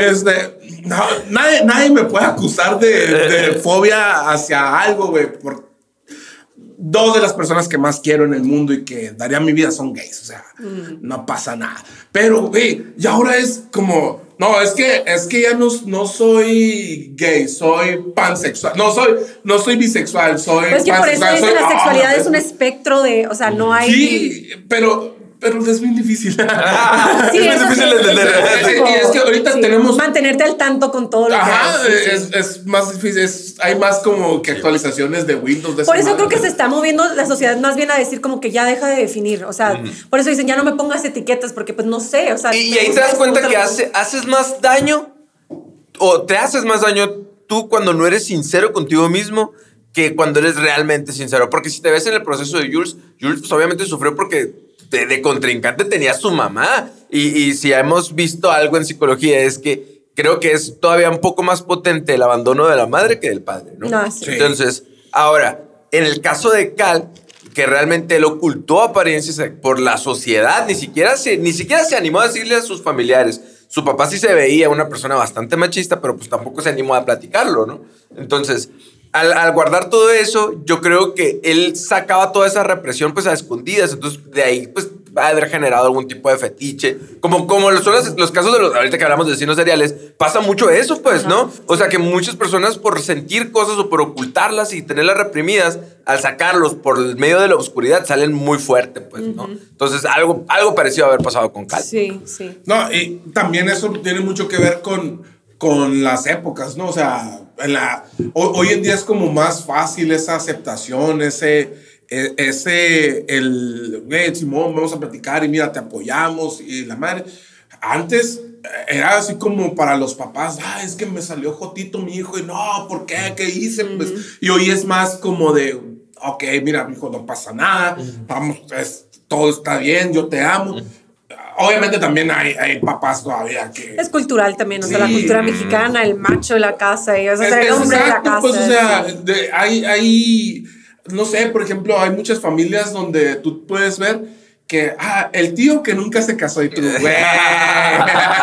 (laughs) Este, no, nadie, nadie me puede acusar de, de fobia hacia algo, güey, por dos de las personas que más quiero en el mundo y que daría mi vida son gays, o sea, no pasa nada. Pero, güey, y ahora es como, no, es que, es que ya no, no soy gay, soy pansexual, no soy, no soy bisexual, soy Pues que por eso soy- la ah, sexualidad es un espectro de, o sea, no hay... Sí, pero, pero es muy difícil. (laughs) Sí, es muy eso difícil entender. es Y es que ahorita tenemos- Mantenerte al tanto con todo lo Ajá, que sí. es, es más difícil, es- hay más como que actualizaciones de Windows. De Por eso creo que se está moviendo la sociedad más bien a decir como que ya deja de definir, o sea, por eso dicen ya no me pongas etiquetas porque pues no sé, o sea... Y, ahí te das cuenta que hace- haces más daño o te haces más daño tú cuando no eres sincero contigo mismo que cuando eres realmente sincero. Porque si te ves en el proceso de Jules, Jules pues obviamente sufrió porque de, de contrincante tenía su mamá. Y, y si hemos visto algo en psicología es que creo que es todavía un poco más potente el abandono de la madre que del padre, ¿no? No. Sí. Entonces, ahora, En el caso de Cal, que realmente él ocultó apariencias por la sociedad, ni siquiera se, ni siquiera se animó a decirle a sus familiares. Su papá sí se veía una persona bastante machista, pero pues tampoco se animó a platicarlo, ¿no? Entonces, al, al guardar todo eso, yo creo que él sacaba toda esa represión pues a escondidas, entonces de ahí pues va a haber generado algún tipo de fetiche. Como, como son los, los casos de los, ahorita que hablamos de asesinos seriales, pasa mucho eso, pues, ¿no? O sea, que muchas personas por sentir cosas o por ocultarlas y tenerlas reprimidas, al sacarlos por el medio de la oscuridad, salen muy fuerte, pues, ¿no? Entonces, algo, algo parecido a haber pasado con Cal. Sí, sí. No, y también eso tiene mucho que ver con, con las épocas, ¿no? O sea, en la, hoy, hoy en día es como más fácil esa aceptación, ese, e- ese, el, güey, Simón, vamos a platicar y mira, te apoyamos y la madre. Antes eh, era así como para los papás, ah, es que me salió jotito mi hijo y no, ¿por qué? ¿Qué hice? Pues, y hoy es más como de, ok, mira, mi hijo, no pasa nada, vamos, es- todo está bien, yo te amo. Obviamente también hay, hay papás todavía que... Es cultural también, o sea, la Sí. cultura mexicana, el macho de la casa, y, o sea, Es- el hombre de la exacto, casa. pues, o sea, sí. de- hay, hay, no sé, por ejemplo, hay muchas familias donde tú puedes ver que, ah, el tío que nunca se casó y tú, güey. (laughs)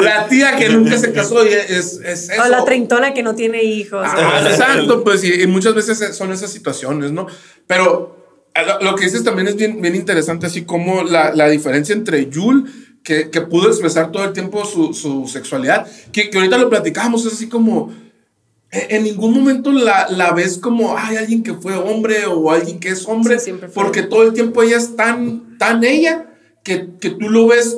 La tía que nunca se casó y es, es eso. O la treintona que no tiene hijos. Ah, exacto, pues y, y muchas veces son esas situaciones, ¿no? Pero lo, lo que dices también es bien, bien interesante, así como la, la diferencia entre Yul, que, que pudo expresar todo el tiempo su, su sexualidad, que, que ahorita lo platicamos, es así como, eh, en ningún momento la, la ves como, hay alguien que fue hombre o alguien que es hombre, Sí, siempre porque todo el tiempo ella es tan, tan ella, que, que tú lo ves,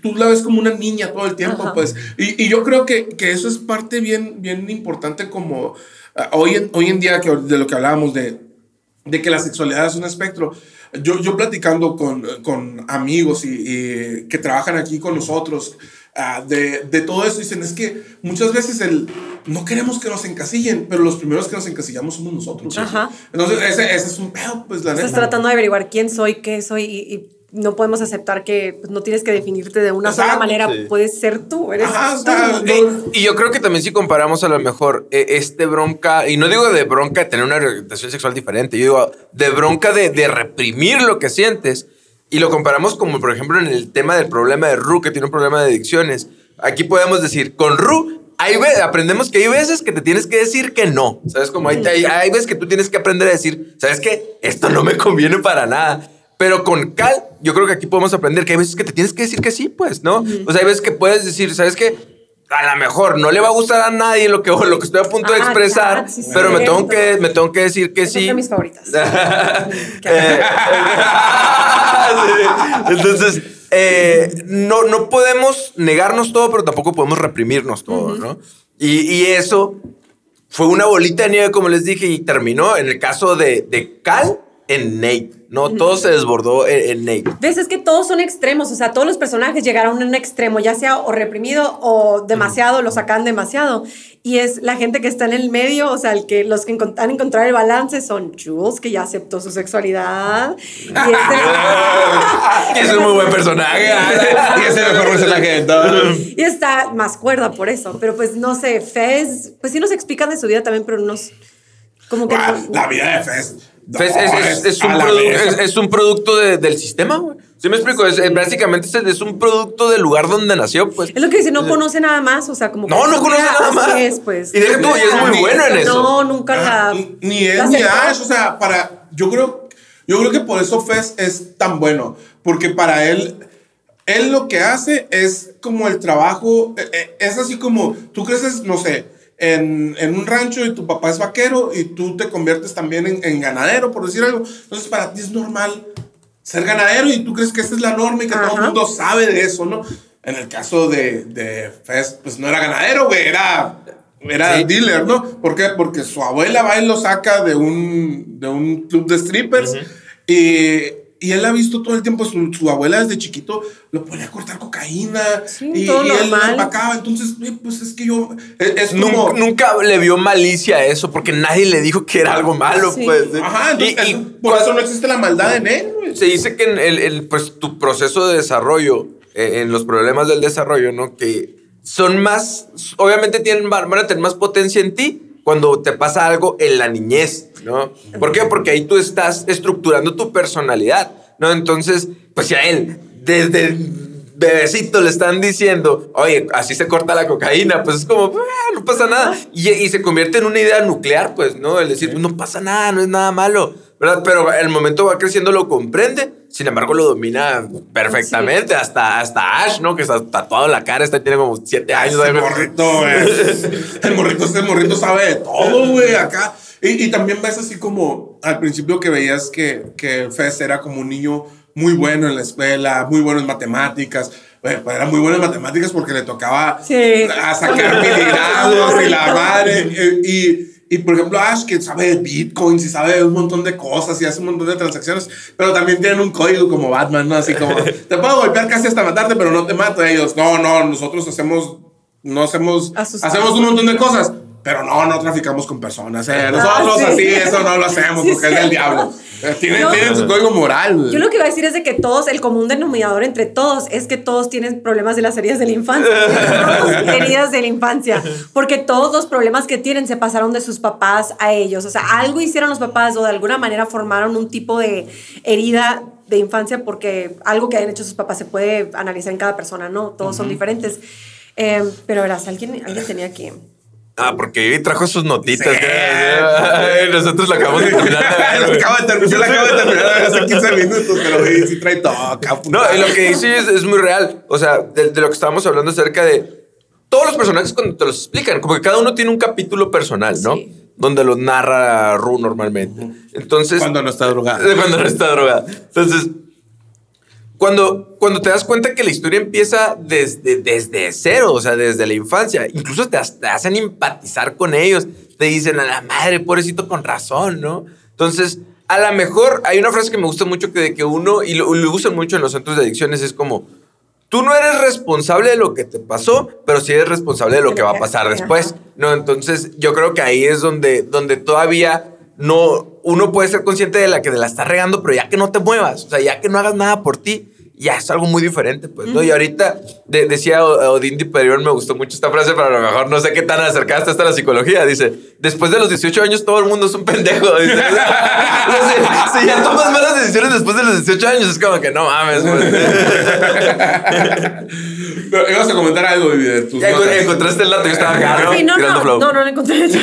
tú la ves como una niña todo el tiempo, Ajá. pues. Y, y yo creo que, que eso es parte bien, bien importante como ah, hoy, en, hoy en día que, de lo que hablábamos de, de que la sexualidad es un espectro. Yo, yo platicando con, con amigos y, y que trabajan aquí con nosotros ah, de, de todo eso, dicen, es que muchas veces el, no queremos que nos encasillen, pero los primeros que nos encasillamos somos nosotros. Ajá. Entonces, ese, ese es un pedo, pues la Estás neta. tratando de averiguar quién soy, qué soy, y, y no podemos aceptar que pues, no tienes que definirte de una sola manera. sí. Puedes ser tú, eres Ajá, o tú. sea, Eh, y yo creo que también si comparamos a lo mejor eh, este bronca, y no digo de bronca de tener una orientación sexual diferente, yo digo de bronca de, de reprimir lo que sientes, y lo comparamos como por ejemplo en el tema del problema de Ru, que tiene un problema de adicciones. Aquí podemos decir, con Ru, hay aprendemos que hay veces que te tienes que decir que no, ¿sabes? Como hay, hay, hay veces que tú tienes que aprender a decir, ¿sabes qué? Esto no me conviene para nada. Pero con Cal, yo creo que aquí podemos aprender que hay veces que te tienes que decir que sí, pues, ¿no? O sea, hay veces que puedes decir, ¿sabes qué? A lo mejor no le va a gustar a nadie lo que, lo que estoy a punto de Ah, expresar, claro, sí, pero me tengo, que, me tengo que decir que sí. fue mis favoritas. (laughs) Eh, (laughs) Entonces, eh, no, no podemos negarnos todo, pero tampoco podemos reprimirnos todo, ¿no? Y, y eso fue una bolita de nieve, como les dije, y terminó en el caso de, de Cal en Nate, ¿no? Todo se desbordó en, en Nate. ¿Ves? Es que todos son extremos, o sea, todos los personajes llegaron a un extremo, ya sea o reprimido o demasiado, lo sacan demasiado. Y es la gente que está en el medio, o sea, el que, los que han encontrado el balance son Jules, que ya aceptó su sexualidad. Y este- (laughs) es un muy buen personaje. (laughs) Y ese mejor personaje de todos. Y está más cuerda por eso. Pero pues no sé, Fez, pues sí nos explican de su vida también, pero nos. Como que. No- La vida de Fez. Pues es, es- es un es- es un producto de- del sistema, güey. ¿Sí me explico? Es, es- básicamente es, es un producto del lugar donde nació, pues. Es lo que dice, no conoce nada más, o sea, como que No, no conoce nada así más. es, pues. Y deja tú, y es muy bueno en eso. No, nunca Ah, la. ni- Ni él la ni. Ash, o sea, para. Yo creo, yo creo que por eso Fez es tan bueno. Porque para él, él lo que hace es como el trabajo. eh, eh, Es así como tú creces, no sé, en, en un rancho y tu papá es vaquero y tú te conviertes también en, en ganadero, por decir algo. Entonces, para ti es normal ser ganadero y tú crees que esta es la norma y que todo el Ajá. mundo sabe de eso, ¿no? En el caso de, de Fez, pues no era ganadero, güey, era, era Sí. dealer, ¿no? ¿Por qué? Porque su abuela va y lo saca de un, de un club de strippers y, y él ha visto todo el tiempo, su, su abuela desde chiquito lo ponía a cortar cocaína Sí, y, todo y él normal. empacaba, entonces, pues es que yo, es, es como... Nunca, le vio malicia a eso porque nadie le dijo que era algo malo, Sí. pues. Ajá, entonces, Y- por eso no existe la maldad en él, se dice que en el, el, pues, tu proceso de desarrollo, eh, en los problemas del desarrollo, ¿no? Que son más, obviamente tienen, van van a tener más potencia en ti cuando te pasa algo en la niñez. ¿No? ¿Por qué? Porque ahí tú estás estructurando tu personalidad, ¿no? Entonces, pues si a él desde bebecito le están diciendo, oye, así se corta la cocaína, pues es como, "Ah, no pasa nada. Y, y se convierte en una idea nuclear, pues, ¿no? El decir, no pasa nada, no es nada malo, ¿verdad? Pero el momento va creciendo, lo comprende, sin embargo, lo domina perfectamente, hasta, hasta Ash, ¿no? Que está tatuado en la cara, este tiene como siete años. Así. morrito, güey. (laughs) El morrito, este morrito sabe de todo, güey, acá. Y, y también ves así como al principio que veías que, que Fez era como un niño muy bueno en la escuela, muy bueno en matemáticas. Güey, pues era muy bueno en matemáticas porque le tocaba Sí. a sacar miligrados y la madre. eh, Y, y, por ejemplo, Ash, que sabe de bitcoins y sabe de un montón de cosas y hace un montón de transacciones, pero también tienen un código como Batman, ¿no? Así como, (laughs) te puedo golpear casi hasta matarte, pero no te mato. Ellos, no, no, nosotros hacemos, no hacemos, Asustar. hacemos un montón de cosas. Pero no, no traficamos con personas. ¿eh? Nosotros sí. así, eso no lo hacemos Sí, porque es sí. del diablo. Eh, Tienen, No. tienen su código moral. Yo lo que iba a decir es de que todos, el común denominador entre todos es que todos tienen problemas de las heridas de la infancia. (laughs) Todos heridas de la infancia. Porque todos los problemas que tienen se pasaron de sus papás a ellos. O sea, algo hicieron los papás o de alguna manera formaron un tipo de herida de infancia porque algo que hayan hecho sus papás se puede analizar en cada persona, ¿no? Todos son diferentes. Eh, pero verás, alguien, alguien tenía que... Ah, porque trajo sus notitas. Sí. Ay, (laughs) Nosotros lo acabamos de (laughs) terminar Lo güey. acabo de terminar, yo lo acabo de terminar hace 15 minutos, pero sí trae todo. No, y lo que dice es, es muy real. O sea, de, de lo que estábamos hablando acerca de todos los personajes cuando te los explican, como que cada uno tiene un capítulo personal, ¿no? Sí. Donde los narra Ru normalmente. Entonces, Cuando no está drogado. de (laughs) cuando no está drogada. Entonces, cuando, cuando te das cuenta que la historia empieza desde, desde cero, o sea, desde la infancia, incluso te, hacen empatizar con ellos, te dicen a la madre, pobrecito, con razón, ¿no? Entonces, a lo mejor hay una frase que me gusta mucho que de que uno, y lo, lo usan mucho en los centros de adicciones, es como, tú no eres responsable de lo que te pasó, pero sí eres responsable de lo que va a pasar después, ¿no? Entonces, yo creo que ahí es donde, donde todavía no, uno puede ser consciente de la que te la está regando, pero ya que no te muevas, o sea, ya que no hagas nada por ti, ya es algo muy diferente, pues, ¿no? Y ahorita de- decía Odín Diperior, me gustó mucho esta frase, pero a lo mejor no sé qué tan acercada está hasta la psicología. Dice, después de los 18 años todo el mundo es un pendejo. (laughs) Dice, si, si ya tomas malas decisiones después de los 18 años, es como que no mames, pues. (laughs) Pero ibas a comentar algo, de tus Ya encontraste el dato, yo estaba acá, ¿no? Sí, no, Tirando no, flow. no, no, no encontré. (laughs)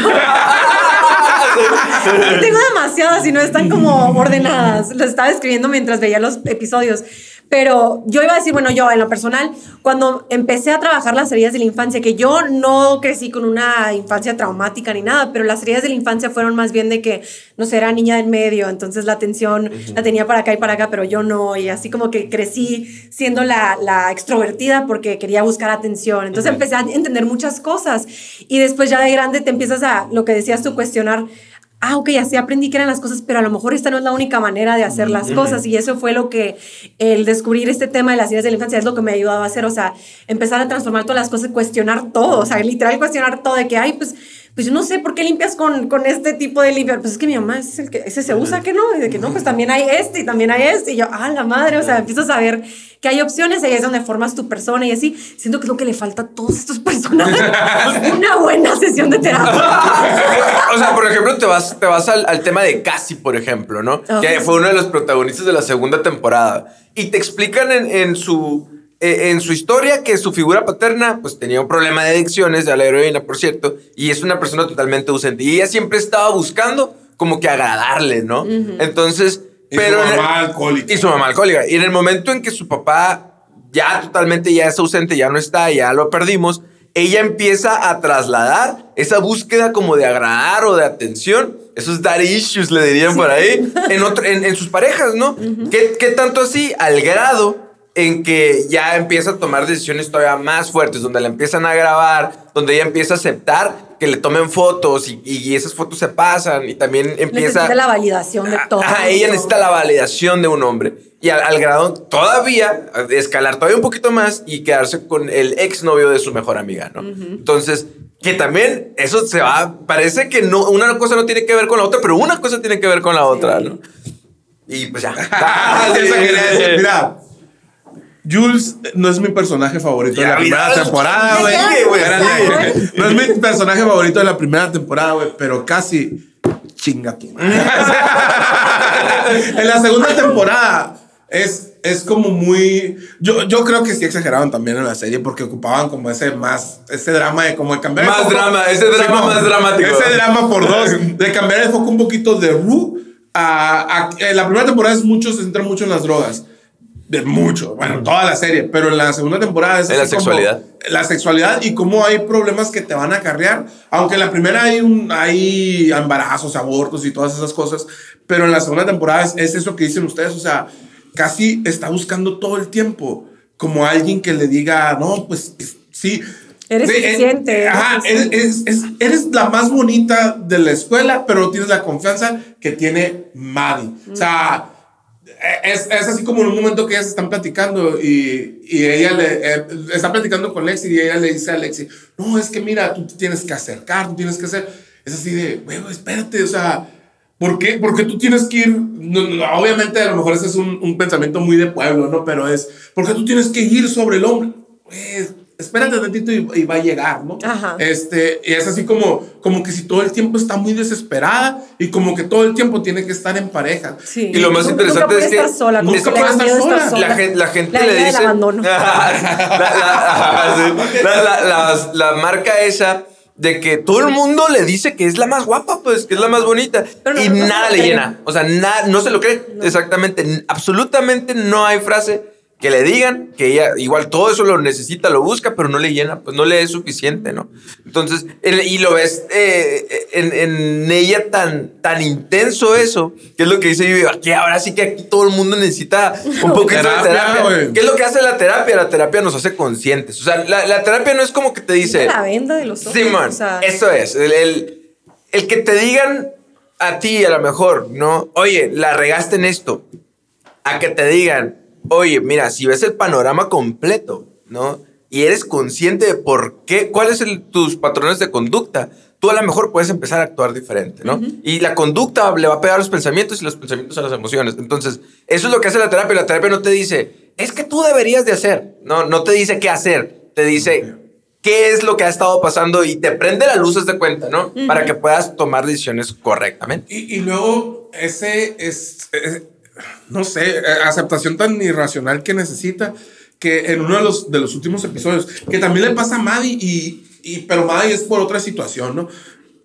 Tengo demasiadas y no están como ordenadas. Lo estaba escribiendo mientras veía los episodios. Pero yo iba a decir, bueno, yo en lo personal, cuando empecé a trabajar las heridas de la infancia, que yo no crecí con una infancia traumática ni nada, pero las heridas de la infancia fueron más bien de que, no sé, era niña del medio, entonces la atención la tenía para acá y para acá, pero yo no, y así como que crecí siendo la, la extrovertida porque quería buscar atención. Entonces empecé a entender muchas cosas y después ya de grande te empiezas a, lo que decías tú, cuestionar ah, ok, así aprendí que eran las cosas, pero a lo mejor esta no es la única manera de hacer las cosas. Y eso fue lo que el descubrir este tema de las ideas de la infancia es lo que me ha ayudado a hacer, o sea, empezar a transformar todas las cosas, cuestionar todo, o sea, literal cuestionar todo, de que, ay, pues, pues yo no sé por qué limpias con, con este tipo de limpiar. Pues es que mi mamá es el que, ese se usa, que no, y de que no, pues también hay este y también hay este. Y yo, ah, la madre, o sea, empiezo a saber que hay opciones, ahí es donde formas tu persona y así. Siento que es lo que le falta a todos estos personajes. (laughs) Una buena sesión de terapia. o sea, por ejemplo, te vas, te vas al, al tema de Cassie, por ejemplo, ¿no? Que fue uno de los protagonistas de la segunda temporada. Y te explican en, en su, eh, en su historia que su figura paterna, pues tenía un problema de adicciones, de la heroína, por cierto, y es una persona totalmente ausente. Y ella siempre estaba buscando como que agradarle, ¿no? Entonces, Y su pero... el- mamá alcohólica. Y su mamá alcohólica. Y en el momento en que su papá ya totalmente ya es ausente, ya no está, ya lo perdimos, ella empieza a trasladar esa búsqueda como de agradar o de atención, esos daddy issues le dirían por ahí, en, otro- en, en sus parejas, ¿no? ¿Qué, qué tanto así? Al grado en que ya empieza a tomar decisiones todavía más fuertes, donde la empiezan a grabar, donde ella empieza a aceptar que le tomen fotos y, y esas fotos se pasan y también empieza... Necesita la validación de todo. Ajá, ella necesita la validación de un hombre. Y al, al grado todavía, escalar todavía un poquito más y quedarse con el exnovio de su mejor amiga, ¿no? Entonces, que también eso se va, parece que no, una cosa no tiene que ver con la otra, pero una cosa tiene que ver con la otra, ¿no? Y pues ya. Ah, (laughs) sí, eso quería decir. Mira, Jules no es mi personaje favorito de Ya, la primera mira, temporada, güey. (laughs) No es mi personaje favorito de la primera temporada, güey, pero casi chinga madre. (laughs) en la segunda temporada es, es como muy. Yo, yo creo que sí exageraban también en la serie porque ocupaban como ese más. Ese drama de como de cambiar. el Más foco. drama, ese drama más dramático. Ese drama por dos. (laughs) De cambiar el foco un poquito de Rue a. a- en la primera temporada es mucho, se centra mucho en las drogas. De mucho, bueno, toda la serie, pero en la segunda temporada es En la sexualidad. la sexualidad y cómo hay problemas que te van a acarrear. Aunque en la primera hay, un, hay embarazos, abortos y todas esas cosas, pero en la segunda temporada es, es eso que dicen ustedes, o sea, casi está buscando todo el tiempo como alguien que le diga, no, pues sí. Eres eh, eres ajá, eres, la más bonita de la escuela, pero no tienes la confianza que tiene Maddie. O sea, es, es así como en un momento que ellas están platicando y, y ella le eh, está platicando con Lexi y ella le dice a Lexi, no, es que mira, tú te tienes que acercar, tú tienes que hacer. Es así de, güey, espérate, o sea, ¿por qué? Porque tú tienes que ir, no, no, obviamente a lo mejor ese es un, un pensamiento muy de pueblo, ¿no? Pero es, porque tú tienes que ir sobre el hombre. Pues, espérate tantito y, y va a llegar, ¿no? Ajá. Este, y es así como, como que si todo el tiempo está muy desesperada y como que todo el tiempo tiene que estar en pareja. Sí. Y lo más Nunca interesante puede es que estar sola, nunca puede estar estar sola. La gente, la gente La le del dice. abandono. la, marca esa de que todo el mundo le dice que es la más guapa, pues, que es la más bonita. No- y no nada lo le cree. llena. O sea, na- no se lo cree. Exactamente. N- Absolutamente no hay frase que le digan que ella igual todo eso lo necesita, lo busca, pero no le llena, pues no le es suficiente, ¿no? Entonces, y lo ves eh, en, en ella tan, tan intenso eso, que es lo que dice yo, aquí ahora sí que aquí todo el mundo necesita un poquito Terapia, de terapia. ¿Qué es lo que hace la terapia? La terapia nos hace conscientes. O sea, la, la terapia no es como que te dice... La venda de los ojos. Simón, o sea, eso es. El, el- el que te digan a ti, a lo mejor, ¿no? Oye, la regaste en esto. A que te digan, oye, mira, si ves el panorama completo, ¿no? Y eres consciente de por qué, cuáles son tus patrones de conducta, tú a lo mejor puedes empezar a actuar diferente, ¿no? Y la conducta le va a pegar a los pensamientos y los pensamientos a las emociones. Entonces, eso es lo que hace la terapia. La terapia no te dice, es que tú deberías de hacer, no, no te dice qué hacer, te dice qué es lo que ha estado pasando y te prende las luces de cuenta, ¿no? Para que puedas tomar decisiones correctamente. Y, y luego ese es, es- no sé, eh, aceptación tan irracional que necesita que en uno de los, de los últimos episodios, que también le pasa a Maddie, y, y, pero Maddie es por otra situación, ¿no?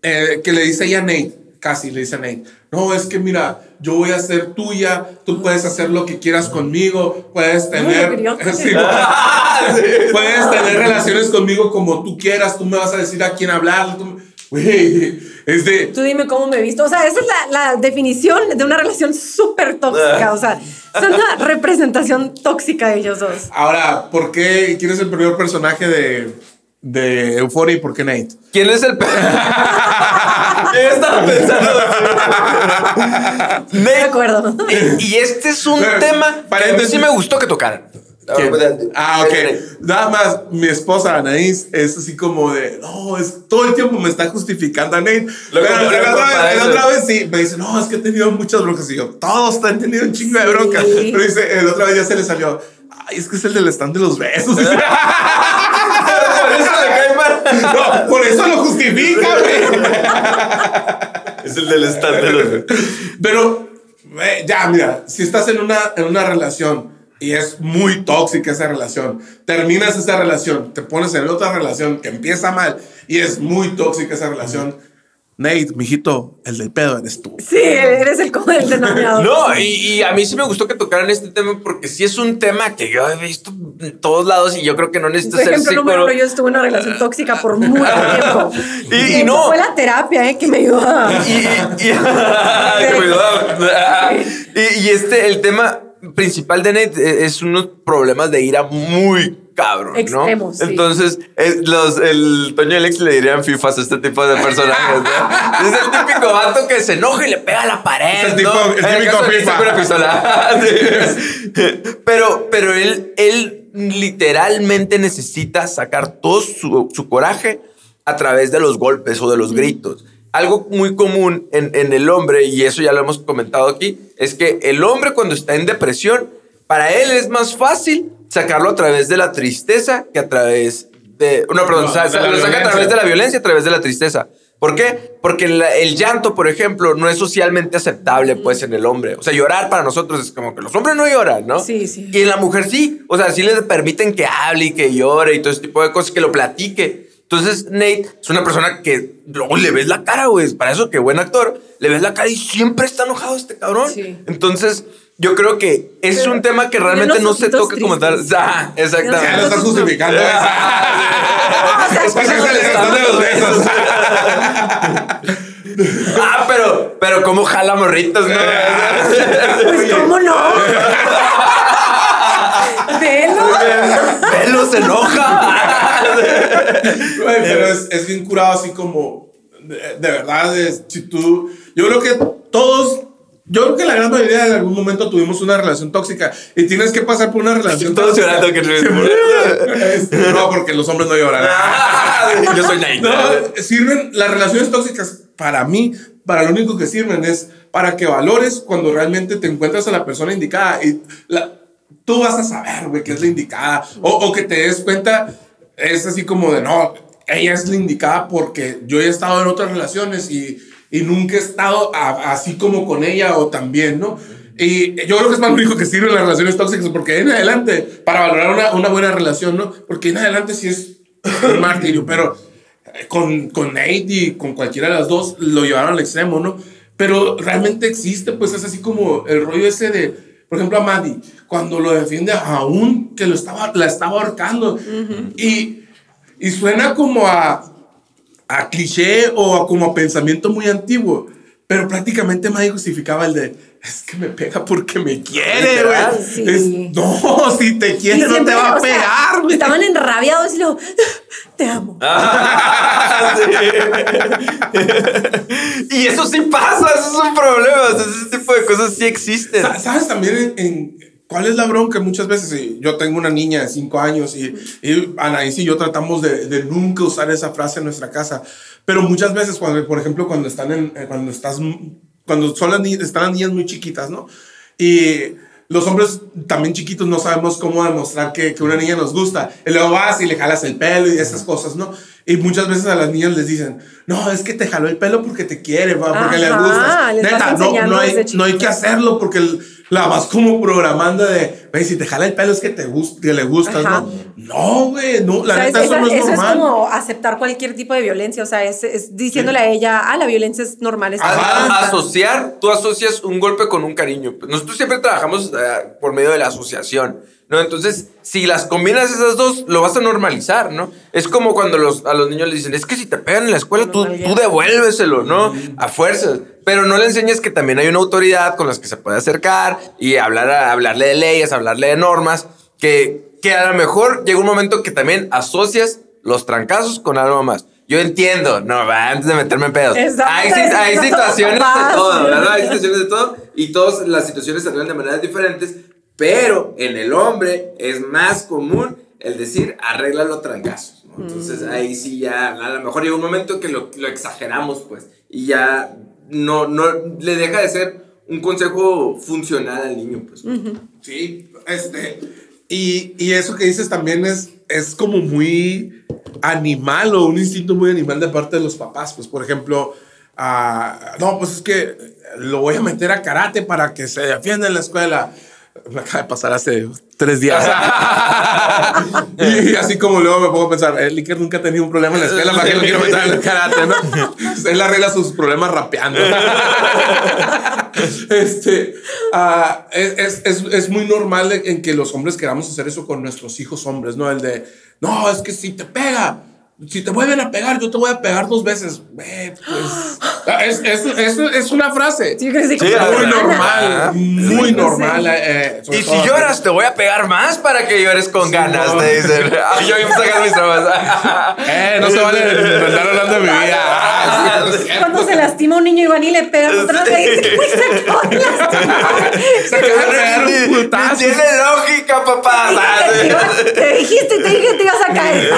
Eh, que le dice ella a Nate, casi le dice a Nate, no, es que mira, yo voy a ser tuya, tú puedes hacer lo que quieras conmigo, puedes tener... quería (laughs) Sí, puedes (laughs) tener relaciones conmigo como tú quieras, tú me vas a decir a quién hablar, tú- güey, es de... Tú dime cómo me he visto. O sea, esa es la, la definición de una relación súper tóxica. O sea, es una representación tóxica de ellos dos. Ahora, ¿por qué? ¿Quién es el primer personaje de, de Euphoria y por qué Nate? ¿Quién es el... (laughs) Yo estaba pensando... De Nate, acuerdo. Y, y este es un Pero, tema que a mí sí me gustó que tocaran. ¿Quién? Ah, ok. Nate. Nada más, mi esposa Anaís es así como de, no, es, todo el tiempo me está justificando a Nate. Lo Pero la otra, vez, la eso. otra vez sí, me dice, no, es que he tenido muchas broncas. Y yo, todos han tenido un chingo de broncas. Sí. Pero dice, la otra vez ya se le salió, ay, es que es el del stand de los besos. Dice, Por eso le cae mal. no, por eso lo justifica, güey. Es el del stand de los... Pero eh, ya, mira, si estás en una, en una relación y es muy tóxica esa relación, terminas esa relación, te pones en otra relación que empieza mal y es muy tóxica esa relación. Nate, mijito, el del pedo eres tú. Sí, eres el del denominador. No, y, y a mí sí me gustó que tocaran este tema porque sí es un tema que yo he visto en todos lados y yo creo que no necesito Por ser ejemplo, psicólogo. uno, yo estuve en una relación tóxica por mucho tiempo. (laughs) Y- y no. Fue la terapia, ¿eh? Que me ayudó a... Y, y- (laughs) que cuidado. (laughs) Y- y este, el tema principal de Nate eh, es unos problemas de ira muy cabrón, ¿no? Sí. Entonces, eh, los, el Toño y Alex le dirían fifas a este tipo de personajes, ¿no? (laughs) Es el típico vato que se enoja y le pega a la pared, Es el tipo- ¿no? el En típico que FIFA. una pistola. (laughs) Sí. pero, pero él, él literalmente necesita sacar todo su, su coraje a través de los golpes o de los gritos. Algo muy común en, en el hombre, y eso ya lo hemos comentado aquí, es que el hombre cuando está en depresión, para él es más fácil sacarlo a través de la tristeza que a través de... No, perdón, No, sa- de sa- la lo saca a través de la violencia, a través de la tristeza. ¿Por qué? Porque la- el llanto, por ejemplo, no es socialmente aceptable, pues, en el hombre. O sea, llorar para nosotros es como que los hombres no lloran, ¿no? Sí, sí. Y en la mujer sí. O sea, sí le permiten que hable y que llore y todo ese tipo de cosas, que lo platique. Entonces, Nate es una persona que luego le ves la cara, güey. Para eso, que buen actor. Le ves la cara y siempre está enojado este cabrón. Sí. Entonces, yo creo que es Pero un tema que realmente no se toca como tal. Ah, exactamente. Ya lo estás justificando. o sea, Es que se le están de los besos. (laughs) Ah, pero, pero cómo jala morritos, ¿no? Pues, ¿cómo no? (laughs) Velo. Pelo se enoja. Güey, pero es, es bien curado así como, de, de verdad, es, si tú, yo creo que todos, yo creo que la gran mayoría en algún momento tuvimos una relación tóxica y tienes que pasar por una relación Todos tóxica. llorando que no Este, No, porque los hombres no lloran. (laughs) Yo soy Nate. No, sirven, las relaciones tóxicas para mí, para lo único que sirven es para que valores cuando realmente te encuentras a la persona indicada y la- tú vas a saber, güey, que es la indicada o, o que te des cuenta, es así como de, no, ella es la indicada porque yo he estado en otras relaciones y, y nunca he estado a- así como con ella o también, ¿no? Y yo creo que es más lo único que sirven las relaciones tóxicas porque en adelante, para valorar una, una buena relación, ¿no? Porque en adelante sí es un martirio, (laughs) pero eh, con, con Nate y con cualquiera de las dos lo llevaron al extremo, ¿no? Pero realmente existe, pues es así como el rollo ese de, por ejemplo, a Maddie, cuando lo defiende aún que lo estaba, la estaba ahorcando. y, y suena como a, a cliché o a como a pensamiento muy antiguo, pero prácticamente Maddie justificaba el de, es que me pega porque me quiere, güey. sí. Es- No, si te quiere no te va a pegar, güey. Estaban enrabiados y luego, te amo. Ah, sí. (laughs) y eso sí pasa, eso es un problema. o sea, ese tipo de cosas sí existen. Sa- ¿Sabes también en, en cuál es la bronca? Muchas veces yo tengo una niña de 5 años y, y Anaís y yo tratamos de, de nunca usar esa frase en nuestra casa. Pero muchas veces, cuando, por ejemplo, cuando están en, eh, cuando estás, cuando son las ni- están las niñas muy chiquitas, ¿no? Y los hombres también chiquitos no sabemos cómo demostrar que, que una niña nos gusta. Y luego vas y le jalas el pelo y esas cosas, ¿no? Y muchas veces a las niñas les dicen, no, es que te jaló el pelo porque te quiere, va, porque le Ajá, gustas. les vas Neta, no, no, hay, no hay que hacerlo porque el- la vas como programando de, güey, si te jala el pelo es que, te gust que le gustas, Ajá. ¿no? No, güey, no, la neta, es- eso no es eso es normal. como aceptar cualquier tipo de violencia. O sea, es, es diciéndole a ella, ah, la violencia es normal. está A- bien". a- asociar, tú asocias un golpe con un cariño. Nosotros siempre trabajamos eh, por medio de la asociación, ¿no? Entonces, si las combinas esas dos, lo vas a normalizar, ¿no? Es como cuando los, a los niños les dicen, es que si te pegan en la escuela, tú, tú devuélveselo, ¿no? A fuerzas. Pero no le enseñes que también hay una autoridad con las que se puede acercar y hablar, hablarle de leyes, hablarle de normas, que, que a lo mejor llega un momento que también asocias los trancazos con algo más. Yo entiendo, no, va, antes de meterme en pedos. Exacto, Hay, hay (laughs) situaciones de todo, ¿verdad? Hay situaciones de todo y todas las situaciones se arreglan de maneras diferentes, pero en el hombre es más común el decir arréglalo a trancazos. ¿no? Entonces ahí sí ya, a lo mejor llega un momento que lo, lo exageramos, pues, y ya no, no le deja de ser un consejo funcional al niño, pues. Sí, este. Y, y eso que dices también es, es como muy animal o un instinto muy animal de parte de los papás. Pues, por ejemplo, ah, no, pues es que lo voy a meter a karate para que se defienda en la escuela. Me acaba de pasar hace tres días. (laughs) y así como luego me pongo a pensar, el Iker nunca ha tenido un problema en la escuela, ¿para qué lo quiero meter en el karate? ¿no? (laughs) Él arregla sus problemas rapeando. (laughs) este, ah, es, es, es, muy normal en que los hombres queramos hacer eso con nuestros hijos hombres, ¿no? El de, no, es que si te pega, si te vuelven a pegar, yo te voy a pegar dos veces. Güey, pues, es, es, es, es una frase. Sí, Muy normal, muy Sí, no normal. eh, sobre Y si lloras, te voy a pegar más para que llores con ganas, no. te dicen. (laughs) Y yo me sacar mis traumas. (laughs) Eh, no se vale andar hablando de mi vida. (laughs) Ah, Cuando se lastima un niño y van y le pegan otra vez, y dice, "Güey, se acaba de lastimar". Ni Tiene lógica, papá. Te dijiste, te dije que te ibas a caer.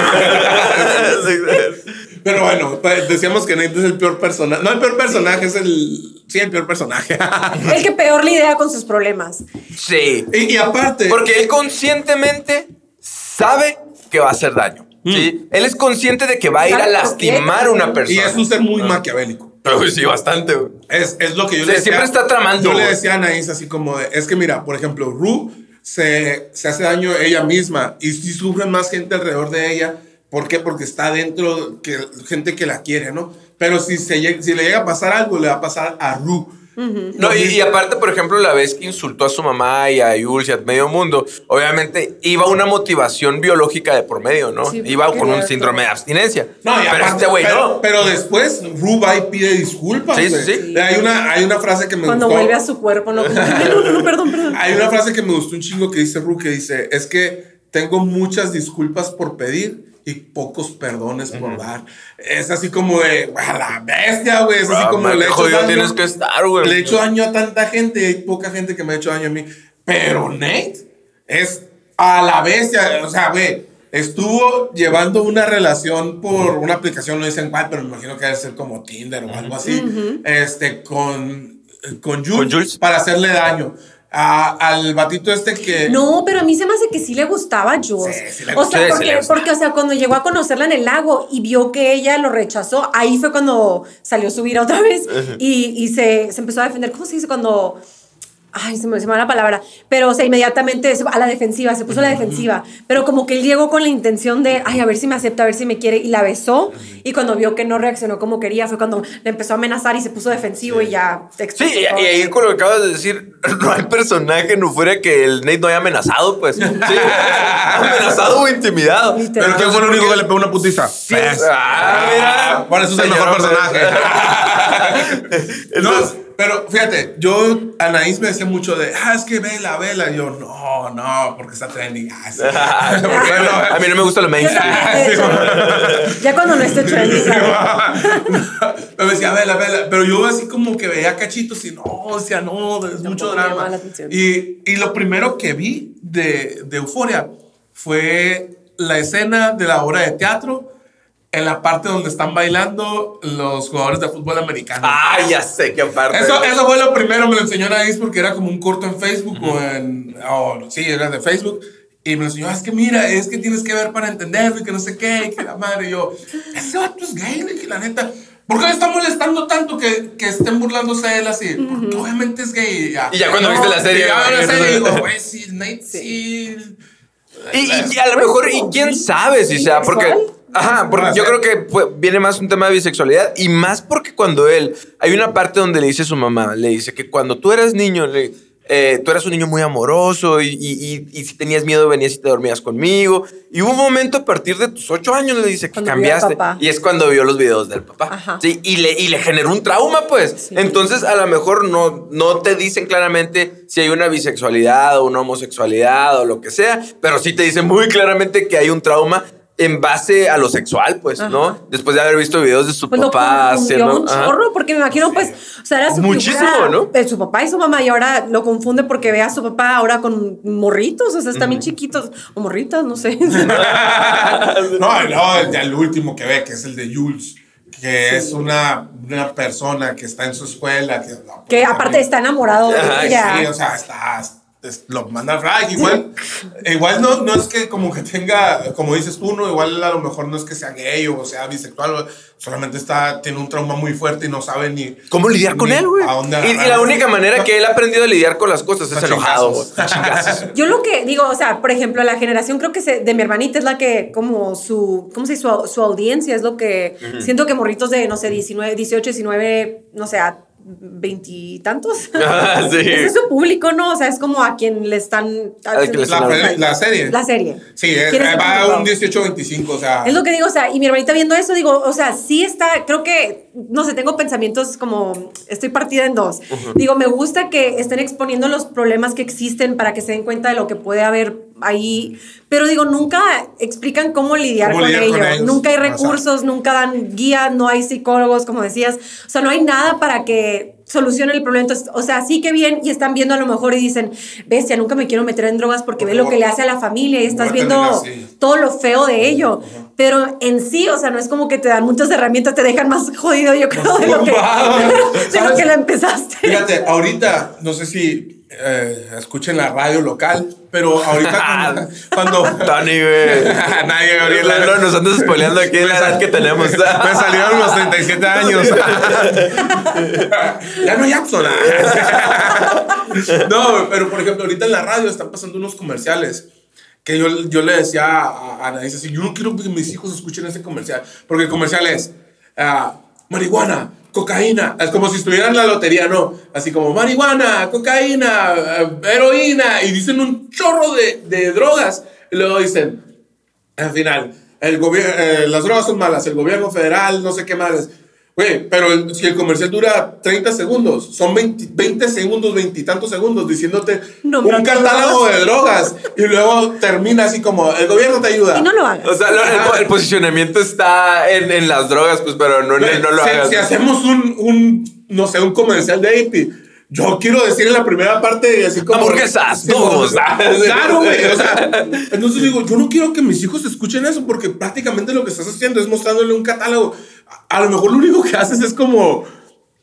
Pero bueno, decíamos que Nate es el peor personaje. No el peor personaje, es el. Sí, el peor personaje. (laughs) El que peor lidia con sus problemas. Sí. y, y aparte. Porque él conscientemente sabe que va a hacer daño. ¿sí? Él es consciente de que va a ir a lastimar a una Y persona. es un ser muy maquiavélico. Pero sí, bastante, güey. Es, es lo que yo le decía. siempre está tramando, Yo le decía a Anaís así como de, es que mira, por ejemplo, Ru se, se hace daño ella misma y si sufre más gente alrededor de ella. ¿Por qué? Porque está dentro, que, gente que la quiere, ¿no? Pero si, se, si le llega a pasar algo, le va a pasar a Ru. No, y, y aparte, por ejemplo, la vez que insultó a su mamá y a Jules y a medio mundo, obviamente iba una motivación biológica de por medio, ¿no? Sí, iba con un síndrome de abstinencia. No, y pero aparte, este güey pero, no. pero después Ru va y pide disculpas. Sí, sí, sí. Hay una, hay una frase que me Cuando gustó. vuelve a su cuerpo, no, como, "Ay, no, no, no, perdón, perdón. Hay una frase que me gustó un chingo que dice Ru, que dice, es que tengo muchas disculpas por pedir y pocos perdones por dar. Es así como de, a la bestia, güey. Es así Ah, como le he hecho daño. tienes que estar, güey. Le he hecho daño a tanta gente y hay poca gente que me ha hecho daño a mí. Pero Nate es a la bestia. O sea, güey, estuvo llevando una relación por una aplicación, no dicen cuál, pero me imagino que debe ser como Tinder o algo así. Este, con, con Jules, Con Jules. para hacerle daño. A- al batito este que. No, pero a mí se me hace que sí le gustaba a Jules. Sí, sí le o sea. Sí, sí porque, porque, o sea, cuando llegó a conocerla en el lago y vio que ella lo rechazó, ahí fue cuando salió a subir otra vez y, y se, se empezó a defender. ¿Cómo se dice cuando.? Ay, se me, se me va la palabra. Pero, o sea, inmediatamente a la defensiva, se puso a la defensiva. Pero como que él llegó con la intención de, ay, a ver si me acepta, a ver si me quiere. Y la besó. Y cuando vio que no reaccionó como quería, fue cuando le empezó a amenazar y se puso defensivo y ya se Sí, y, ahí con lo que acabas de decir, (laughs) no hay personaje en Euphoria que el Nate no haya amenazado, pues. Sí, amenazado o intimidado. Literal. Pero ¿quién fue el único que le pegó una putiza? Sí, ah, mira. Por eso es el mejor personaje. (laughs) no, pero fíjate, yo, Anaís me decía mucho de, ah, es que vela, vela. Y yo, no, no, porque está trending. Ah, sí. (laughs) Porque no, A mí no me gusta lo mainstream. ya cuando no esté trending. (laughs) me decía, vela, vela. Pero yo así como que veía cachitos y no, decía, no, es mucho drama. Y, y lo primero que vi de, de Euforia fue la escena de la obra de teatro en la parte donde están bailando los jugadores de fútbol americano. Ah, ya sé qué parte. Eso, eso fue lo primero, me lo enseñó Anaís porque era como un corto en Facebook o en. sí, era de Facebook. Y me lo enseñó, "Ah, es que mira, es que tienes que ver para entenderlo y que no sé qué, y que la madre. Y yo, ese vato es gay, le dije, la neta. ¿Por qué le está molestando tanto que, que estén burlándose de él así? Porque obviamente es gay. Y ya cuando viste la serie, y ya vi la serie, entonces- digo, güey, sí, Nate, sí. Y, y- y a lo mejor, y quién sabe si sea, porque. Ajá, porque yo creo que viene más un tema de bisexualidad y más porque cuando él. Hay una parte donde le dice a su mamá, le dice que cuando tú eras niño, le- eh, tú eras un niño muy amoroso y, y- y- y si tenías miedo venías y te dormías conmigo. Y hubo un momento a partir de tus ocho años, le dice que Cuando cambiaste. Y es cuando vio los videos del papá. Ajá. Sí, y le, y le generó un trauma, pues. Sí. Entonces, a lo mejor no, no te dicen claramente si hay una bisexualidad o una homosexualidad o lo que sea, pero sí te dicen muy claramente que hay un trauma en base a lo sexual, pues, Ajá. ¿no? Después de haber visto videos de su Pues papá haciendo. un chorro, porque me imagino, pues, o sea, era su Muchísimo, figura ¿no? de su papá y su mamá, y ahora lo confunde porque ve a su papá ahora con morritos, o sea, están bien chiquitos, o morritas, no sé. (laughs) No, no, el, el último que ve, que es el de Jules, que es una, una persona que está en su escuela. Que, que aparte está enamorado de ella. Sí, o sea, está, es- lo manda al flag. Igual, igual no, no es que como que tenga, como dices tú, no, igual a lo mejor no es que sea gay o sea bisexual, solamente está, tiene un trauma muy fuerte y no sabe ni ¿Cómo lidiar con él, güey? a dónde Y, la única manera que él ha aprendido a lidiar con las cosas es enojado. Yo lo que digo, o sea, por ejemplo, la generación creo que se- de mi hermanita es la que, como su, ¿cómo se dice? Su, su audiencia es lo que, siento que morritos de, no sé, 19, 18, 19, no sé, a veintitantos. Ah, (laughs) (laughs) sí. Ese es su público, ¿no? O sea, es como a quien le están... Le La, están la serie. La serie. Sí, es, ¿Quién es el va público? un 18-25, o sea. Es lo que digo, o sea, y mi hermanita viendo eso, digo, o sea, sí está, creo que, no sé, tengo pensamientos como, estoy partida en dos. Digo, me gusta que estén exponiendo los problemas que existen para que se den cuenta de lo que puede haber ahí, pero digo, nunca explican cómo lidiar, Cómo con, lidiar ello. con ellos. Nunca hay recursos, nunca dan guía, no hay psicólogos, como decías. O sea, no hay nada para que solucionen el problema. Entonces, o sea, sí que bien y están viendo a lo mejor y dicen, bestia, nunca me quiero meter en drogas porque Por ve lo que le hace a la familia y estás viendo todo lo feo de ello. Pero en sí, o sea, no es como que te dan muchas herramientas, te dejan más jodido, yo creo, de lo que, Wow. (laughs) de lo ¿Sabes? que la empezaste. Fíjate, ahorita, no sé si eh, escuchen la radio local, pero ahorita cuando... (laughs) cuando Tony, güey. (laughs) Nadie, Gabriel. No, nos andas spoileando aquí la edad que tenemos. Me salieron los 37 años. (laughs) ya no Jackson. no, pero por ejemplo, ahorita en la radio están pasando unos comerciales que yo, yo le decía a a Anaís así, yo no quiero que mis hijos escuchen ese comercial, porque el comercial es ah, marihuana, cocaína, es como si estuvieran en la lotería, ¿no? Así como marihuana, cocaína, eh, heroína, y dicen un chorro de, drogas, y luego dicen, al final, el gobierno, las drogas son malas, el gobierno federal, no sé qué más. Güey, pero el- si el comercial dura 30 segundos, son 20, 20 segundos, 20 y tantos segundos diciéndote un catálogo de drogas y luego termina así como, el gobierno te ayuda. Y no lo hagas. O sea, lo- el, el posicionamiento está en, en las drogas, pues, pero no, lo si, hagas. si hacemos un, un, no sé, un comercial de AP, yo quiero decir en la primera parte así como... Hamburguesas, como- tubos. (laughs) Claro, güey. O sea, entonces digo, yo no quiero que mis hijos escuchen eso porque prácticamente lo que estás haciendo es mostrándole un catálogo. A, a lo mejor lo único que haces es como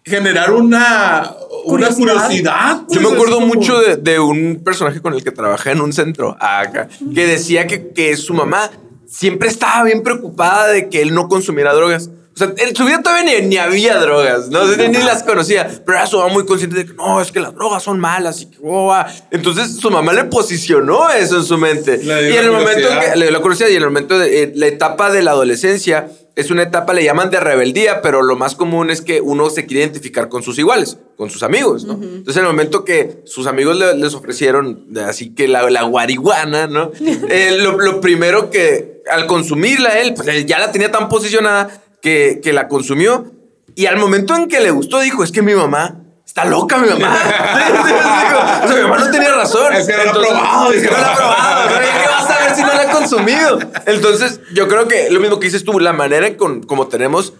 generar una, una Curiosidad. curiosidad. Yo pues, me es acuerdo como- mucho de, de un personaje con el que trabajé en un centro acá, que decía que, que su mamá siempre estaba bien preocupada de que él no consumiera drogas. O sea, en su vida todavía ni, ni había drogas, ¿no? Ni, ni las conocía, pero era su mamá muy consciente de que no, es que las drogas son malas y que, oh, ah. Entonces su mamá le posicionó eso en su mente. Y en el momento que le la curiosidad y en el momento de eh, la etapa de la adolescencia es una etapa, le llaman de rebeldía, pero lo más común es que uno se quiere identificar con sus iguales, con sus amigos, ¿no? Entonces, en el momento que sus amigos le- les ofrecieron, así que la, la guariguana, ¿no? (laughs) Eh, lo, lo primero que, al consumirla él, pues él ya la tenía tan posicionada que, que la consumió. Y al momento en que le gustó, dijo, es que mi mamá... Está loca mi mamá. (laughs) Sí, sí, sí, digo, o sea, mi mamá no tenía razón. Es que no lo ha probado, Es que no lo ha probado. ¿Qué vas a ver si no la ha consumido? Entonces, yo creo que lo mismo que dices tú, la manera en con, como tenemos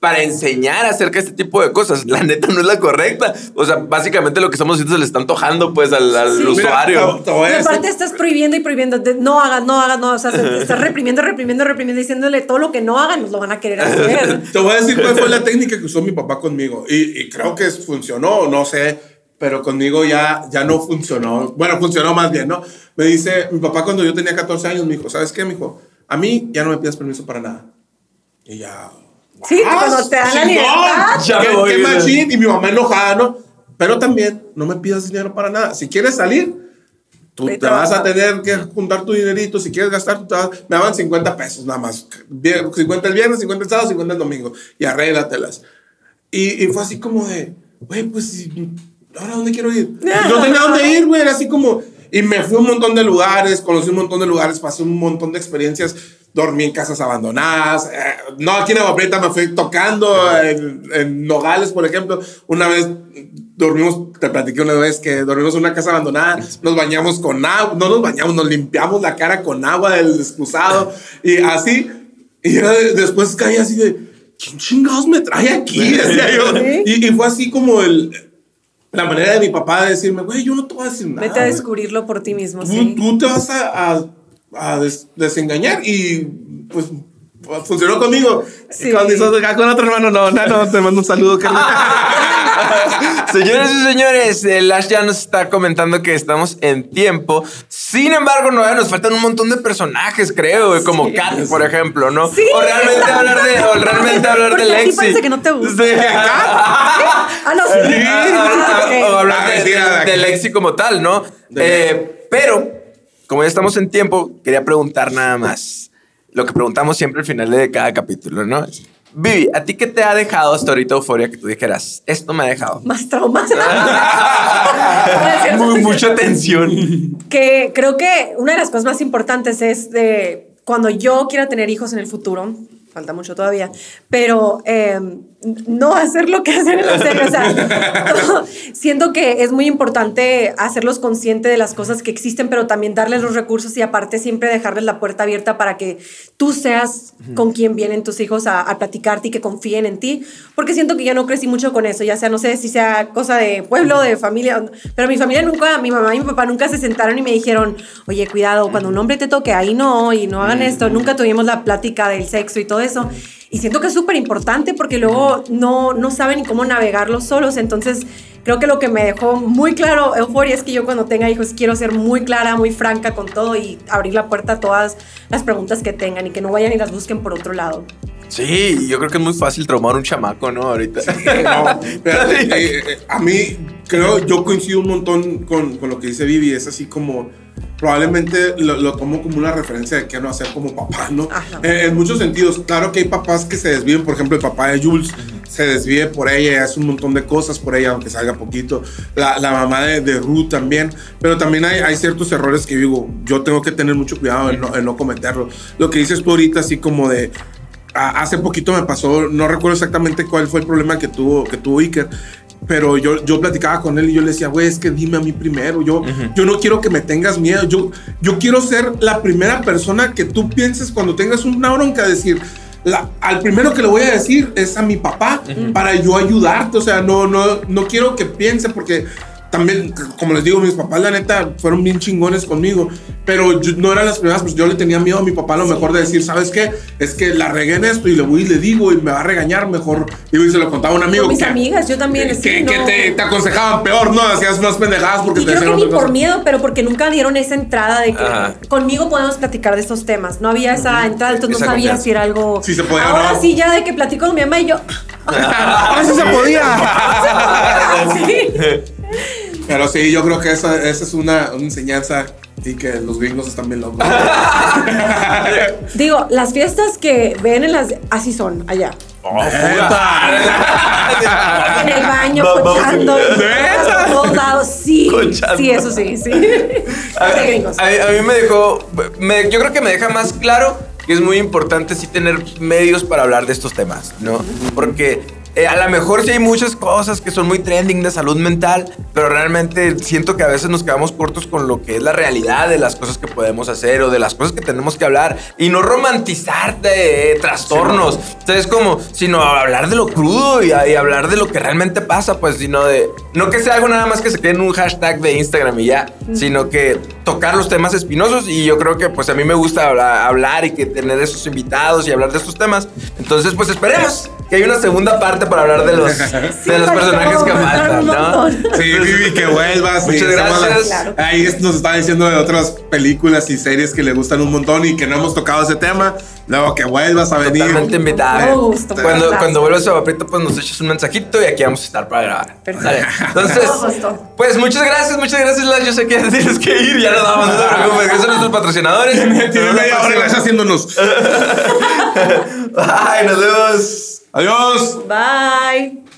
para enseñar acerca de este tipo de cosas, la neta no es la correcta. O sea, básicamente lo que estamos haciendo se le está antojando pues al, al Sí. Mira, usuario. te- te voy a Y aparte estás prohibiendo y prohibiendo, de- no hagas, no hagas, no, o sea, se- estás (laughs) reprimiendo, reprimiendo, reprimiendo, diciéndole todo lo que no hagan, nos lo van a querer hacer. (laughs) Te voy a decir cuál fue la técnica que usó mi papá conmigo. Y, y creo que funcionó, no sé, pero conmigo ya, ya no funcionó. Bueno, funcionó más bien, ¿no? Me dice, mi papá cuando yo tenía 14 años me dijo, ¿sabes qué, mijo? A mí ya no me pidas permiso para nada. Y ya... Sí, "Ah, cuando te dan la libertad. Ya me voy, qué machín". Y mi mamá enojada, ¿no? Pero también, no me pidas dinero para nada. Si quieres salir, tú te vas a tener que juntar tu dinerito. Si quieres gastar, tú te vas- me daban 50 pesos nada más. Vier- 50 el viernes, 50 el sábado, 50 el domingo. Y arréglatelas. Y, y fue así como de, güey, pues, ¿ahora dónde quiero ir? No tenía dónde ir, güey. Era así como. Y me fui a un montón de lugares, conocí un montón de lugares, pasé un montón de experiencias. Dormí en casas abandonadas. eh, no, aquí en Agua Prieta me fui tocando en, en Nogales, por ejemplo. Una vez dormimos, te platiqué una vez que dormimos en una casa abandonada, nos bañamos con agua, no nos bañamos, nos limpiamos la cara con agua del excusado (laughs) y así. Y después caí así de, ¿quién chingados me trae aquí? Decía yo. (laughs) Y, y fue así como el, la manera de mi papá de decirme, güey, yo no te voy a decir nada. Vete a descubrirlo por ti mismo, Tú, sí. tú te vas a, a, a des- desengañar y pues funcionó conmigo. Sí. Con, otros- con otro hermano, no, no, no, te mando un saludo. (laughs) Señores y señores, el Ash ya nos está comentando que estamos en tiempo. Sin embargo, no, nos faltan un montón de personajes, creo, güey, como Kat, por ejemplo, ¿no? Sí. O realmente hablar de, o realmente hablar de Porque a ti Lexi. parece que no te gusta. Sí. Ah, no, sí. Ah, o hablar Ah, de, mentira. de Lexi como tal, ¿no? Eh, pero, como ya estamos en tiempo, quería preguntar nada más. Lo que preguntamos siempre al final de cada capítulo, ¿no? Vivi, ¿a ti qué te ha dejado hasta ahorita euforia que tú dijeras? Esto me ha dejado. Más traumas. (laughs) (laughs) Muy, mucha tensión. que creo que una de las cosas más importantes es de cuando yo quiera tener hijos en el futuro, falta mucho todavía, pero eh, no hacer lo que hacen en la serie. O sea, (laughs) siento que es muy importante hacerlos conscientes de las cosas que existen, pero también darles los recursos y aparte siempre dejarles la puerta abierta para que tú seas con quien vienen tus hijos a, a platicarte y que confíen en ti, porque siento que yo no crecí mucho con eso, ya sea, no sé si sea cosa de pueblo, de familia, pero mi familia nunca, mi mamá y mi papá nunca se sentaron y me dijeron, oye, cuidado, cuando un hombre te toque, ahí no, y no hagan esto, nunca tuvimos la plática del sexo y todo eso. Y siento que es súper importante porque luego no, no saben ni cómo navegarlos solos. Entonces, creo que lo que me dejó muy claro Euphoria es que yo cuando tenga hijos quiero ser muy clara, muy franca con todo y abrir la puerta a todas las preguntas que tengan y que no vayan y las busquen por otro lado. Sí, yo creo que es muy fácil traumar un chamaco, ¿no? Ahorita. No, pero, (laughs) eh, eh, a mí creo, yo coincido un montón con, con lo que dice Vivi, es así como probablemente lo, lo tomo como una referencia de qué no hacer como papá, ¿no? Eh, en muchos sentidos, claro que hay papás que se desvíen, por ejemplo, el papá de Jules se desvíe por ella y hace un montón de cosas por ella, aunque salga poquito. La, la mamá de, de Ruth también, pero también hay, hay ciertos errores que digo, yo tengo que tener mucho cuidado en no, en no cometerlo. Lo que dices tú ahorita, así como de, a- hace poquito me pasó, no recuerdo exactamente cuál fue el problema que tuvo, que tuvo Iker, pero yo, yo platicaba con él y yo le decía, güey, es que dime a mí primero, yo, yo no quiero que me tengas miedo, yo, yo quiero ser la primera persona que tú pienses cuando tengas una bronca, decir, la- al primero que le voy a decir es a mi papá para yo ayudarte, o sea, no, no, no quiero que piense porque también, como les digo, mis papás, la neta, fueron bien chingones conmigo, pero yo- no eran las primeras, pues yo le tenía miedo a mi papá a lo mejor de decir, ¿sabes qué? Es que la regué en esto y le voy y le digo y me va a regañar mejor. Digo, y se lo contaba a un amigo. Con mis que- amigas, yo también, Que, sí, que no. te, te aconsejaban peor, ¿no? Hacías más pendejadas porque Y te creo que ni por miedo, pero porque nunca dieron esa entrada de que Ajá. conmigo podemos platicar de estos temas. No había esa entrada, entonces Esa no sabía confianza. si era algo. Sí se podía, Ahora ¿no? sí, ya de que platico con mi mamá y yo. (laughs) (laughs) ¡Ah, sí se podía! (laughs) Sí. Pero sí, yo creo que esa, esa es una, una enseñanza y que los gringos están bien locos. (laughs) Digo, las fiestas que ven en las. Así son, allá. Oh, En el baño, cochando. Todos lados. Sí. Cochando. Sí, eso sí, sí. A, Sí, a- a mí me dejó, me- yo creo que me deja más claro que es muy importante sí tener medios para hablar de estos temas, ¿no? Porque eh, a lo mejor sí hay muchas cosas que son muy trending de salud mental, pero realmente siento que a veces nos quedamos cortos con lo que es la realidad de las cosas que podemos hacer o de las cosas que tenemos que hablar y no romantizar de eh, trastornos. Entonces, como, sino hablar de lo crudo y, y hablar de lo que realmente pasa, pues, sino de, no que sea algo nada más que se quede en un hashtag de Instagram y ya, sino que tocar los temas espinosos y yo creo que pues a mí me gusta hablar, hablar y que tener esos invitados y hablar de estos temas. Entonces, pues esperemos que haya una segunda parte para hablar de los, de los personajes que faltan, ¿no? Sí, Vivi, que vuelvas. Muchas y gracias. Claro. Ahí nos está diciendo de otras películas y series que le gustan un montón y que no hemos tocado ese tema. Luego que vuelvas a venir. Totalmente invitada. Todo gusto, Cuando, gracias. cuando vuelvas a Vaprito, pues nos echas un mensajito y aquí vamos a estar para grabar. Perfecto. Entonces, pues muchas gracias, muchas gracias, Las. Yo sé que tienes que ir, ya no damos, no te preocupes, que son nuestros patrocinadores. Tiene media hora y haciéndonos. (laughs) Ay, nos vemos. Adiós. Bye.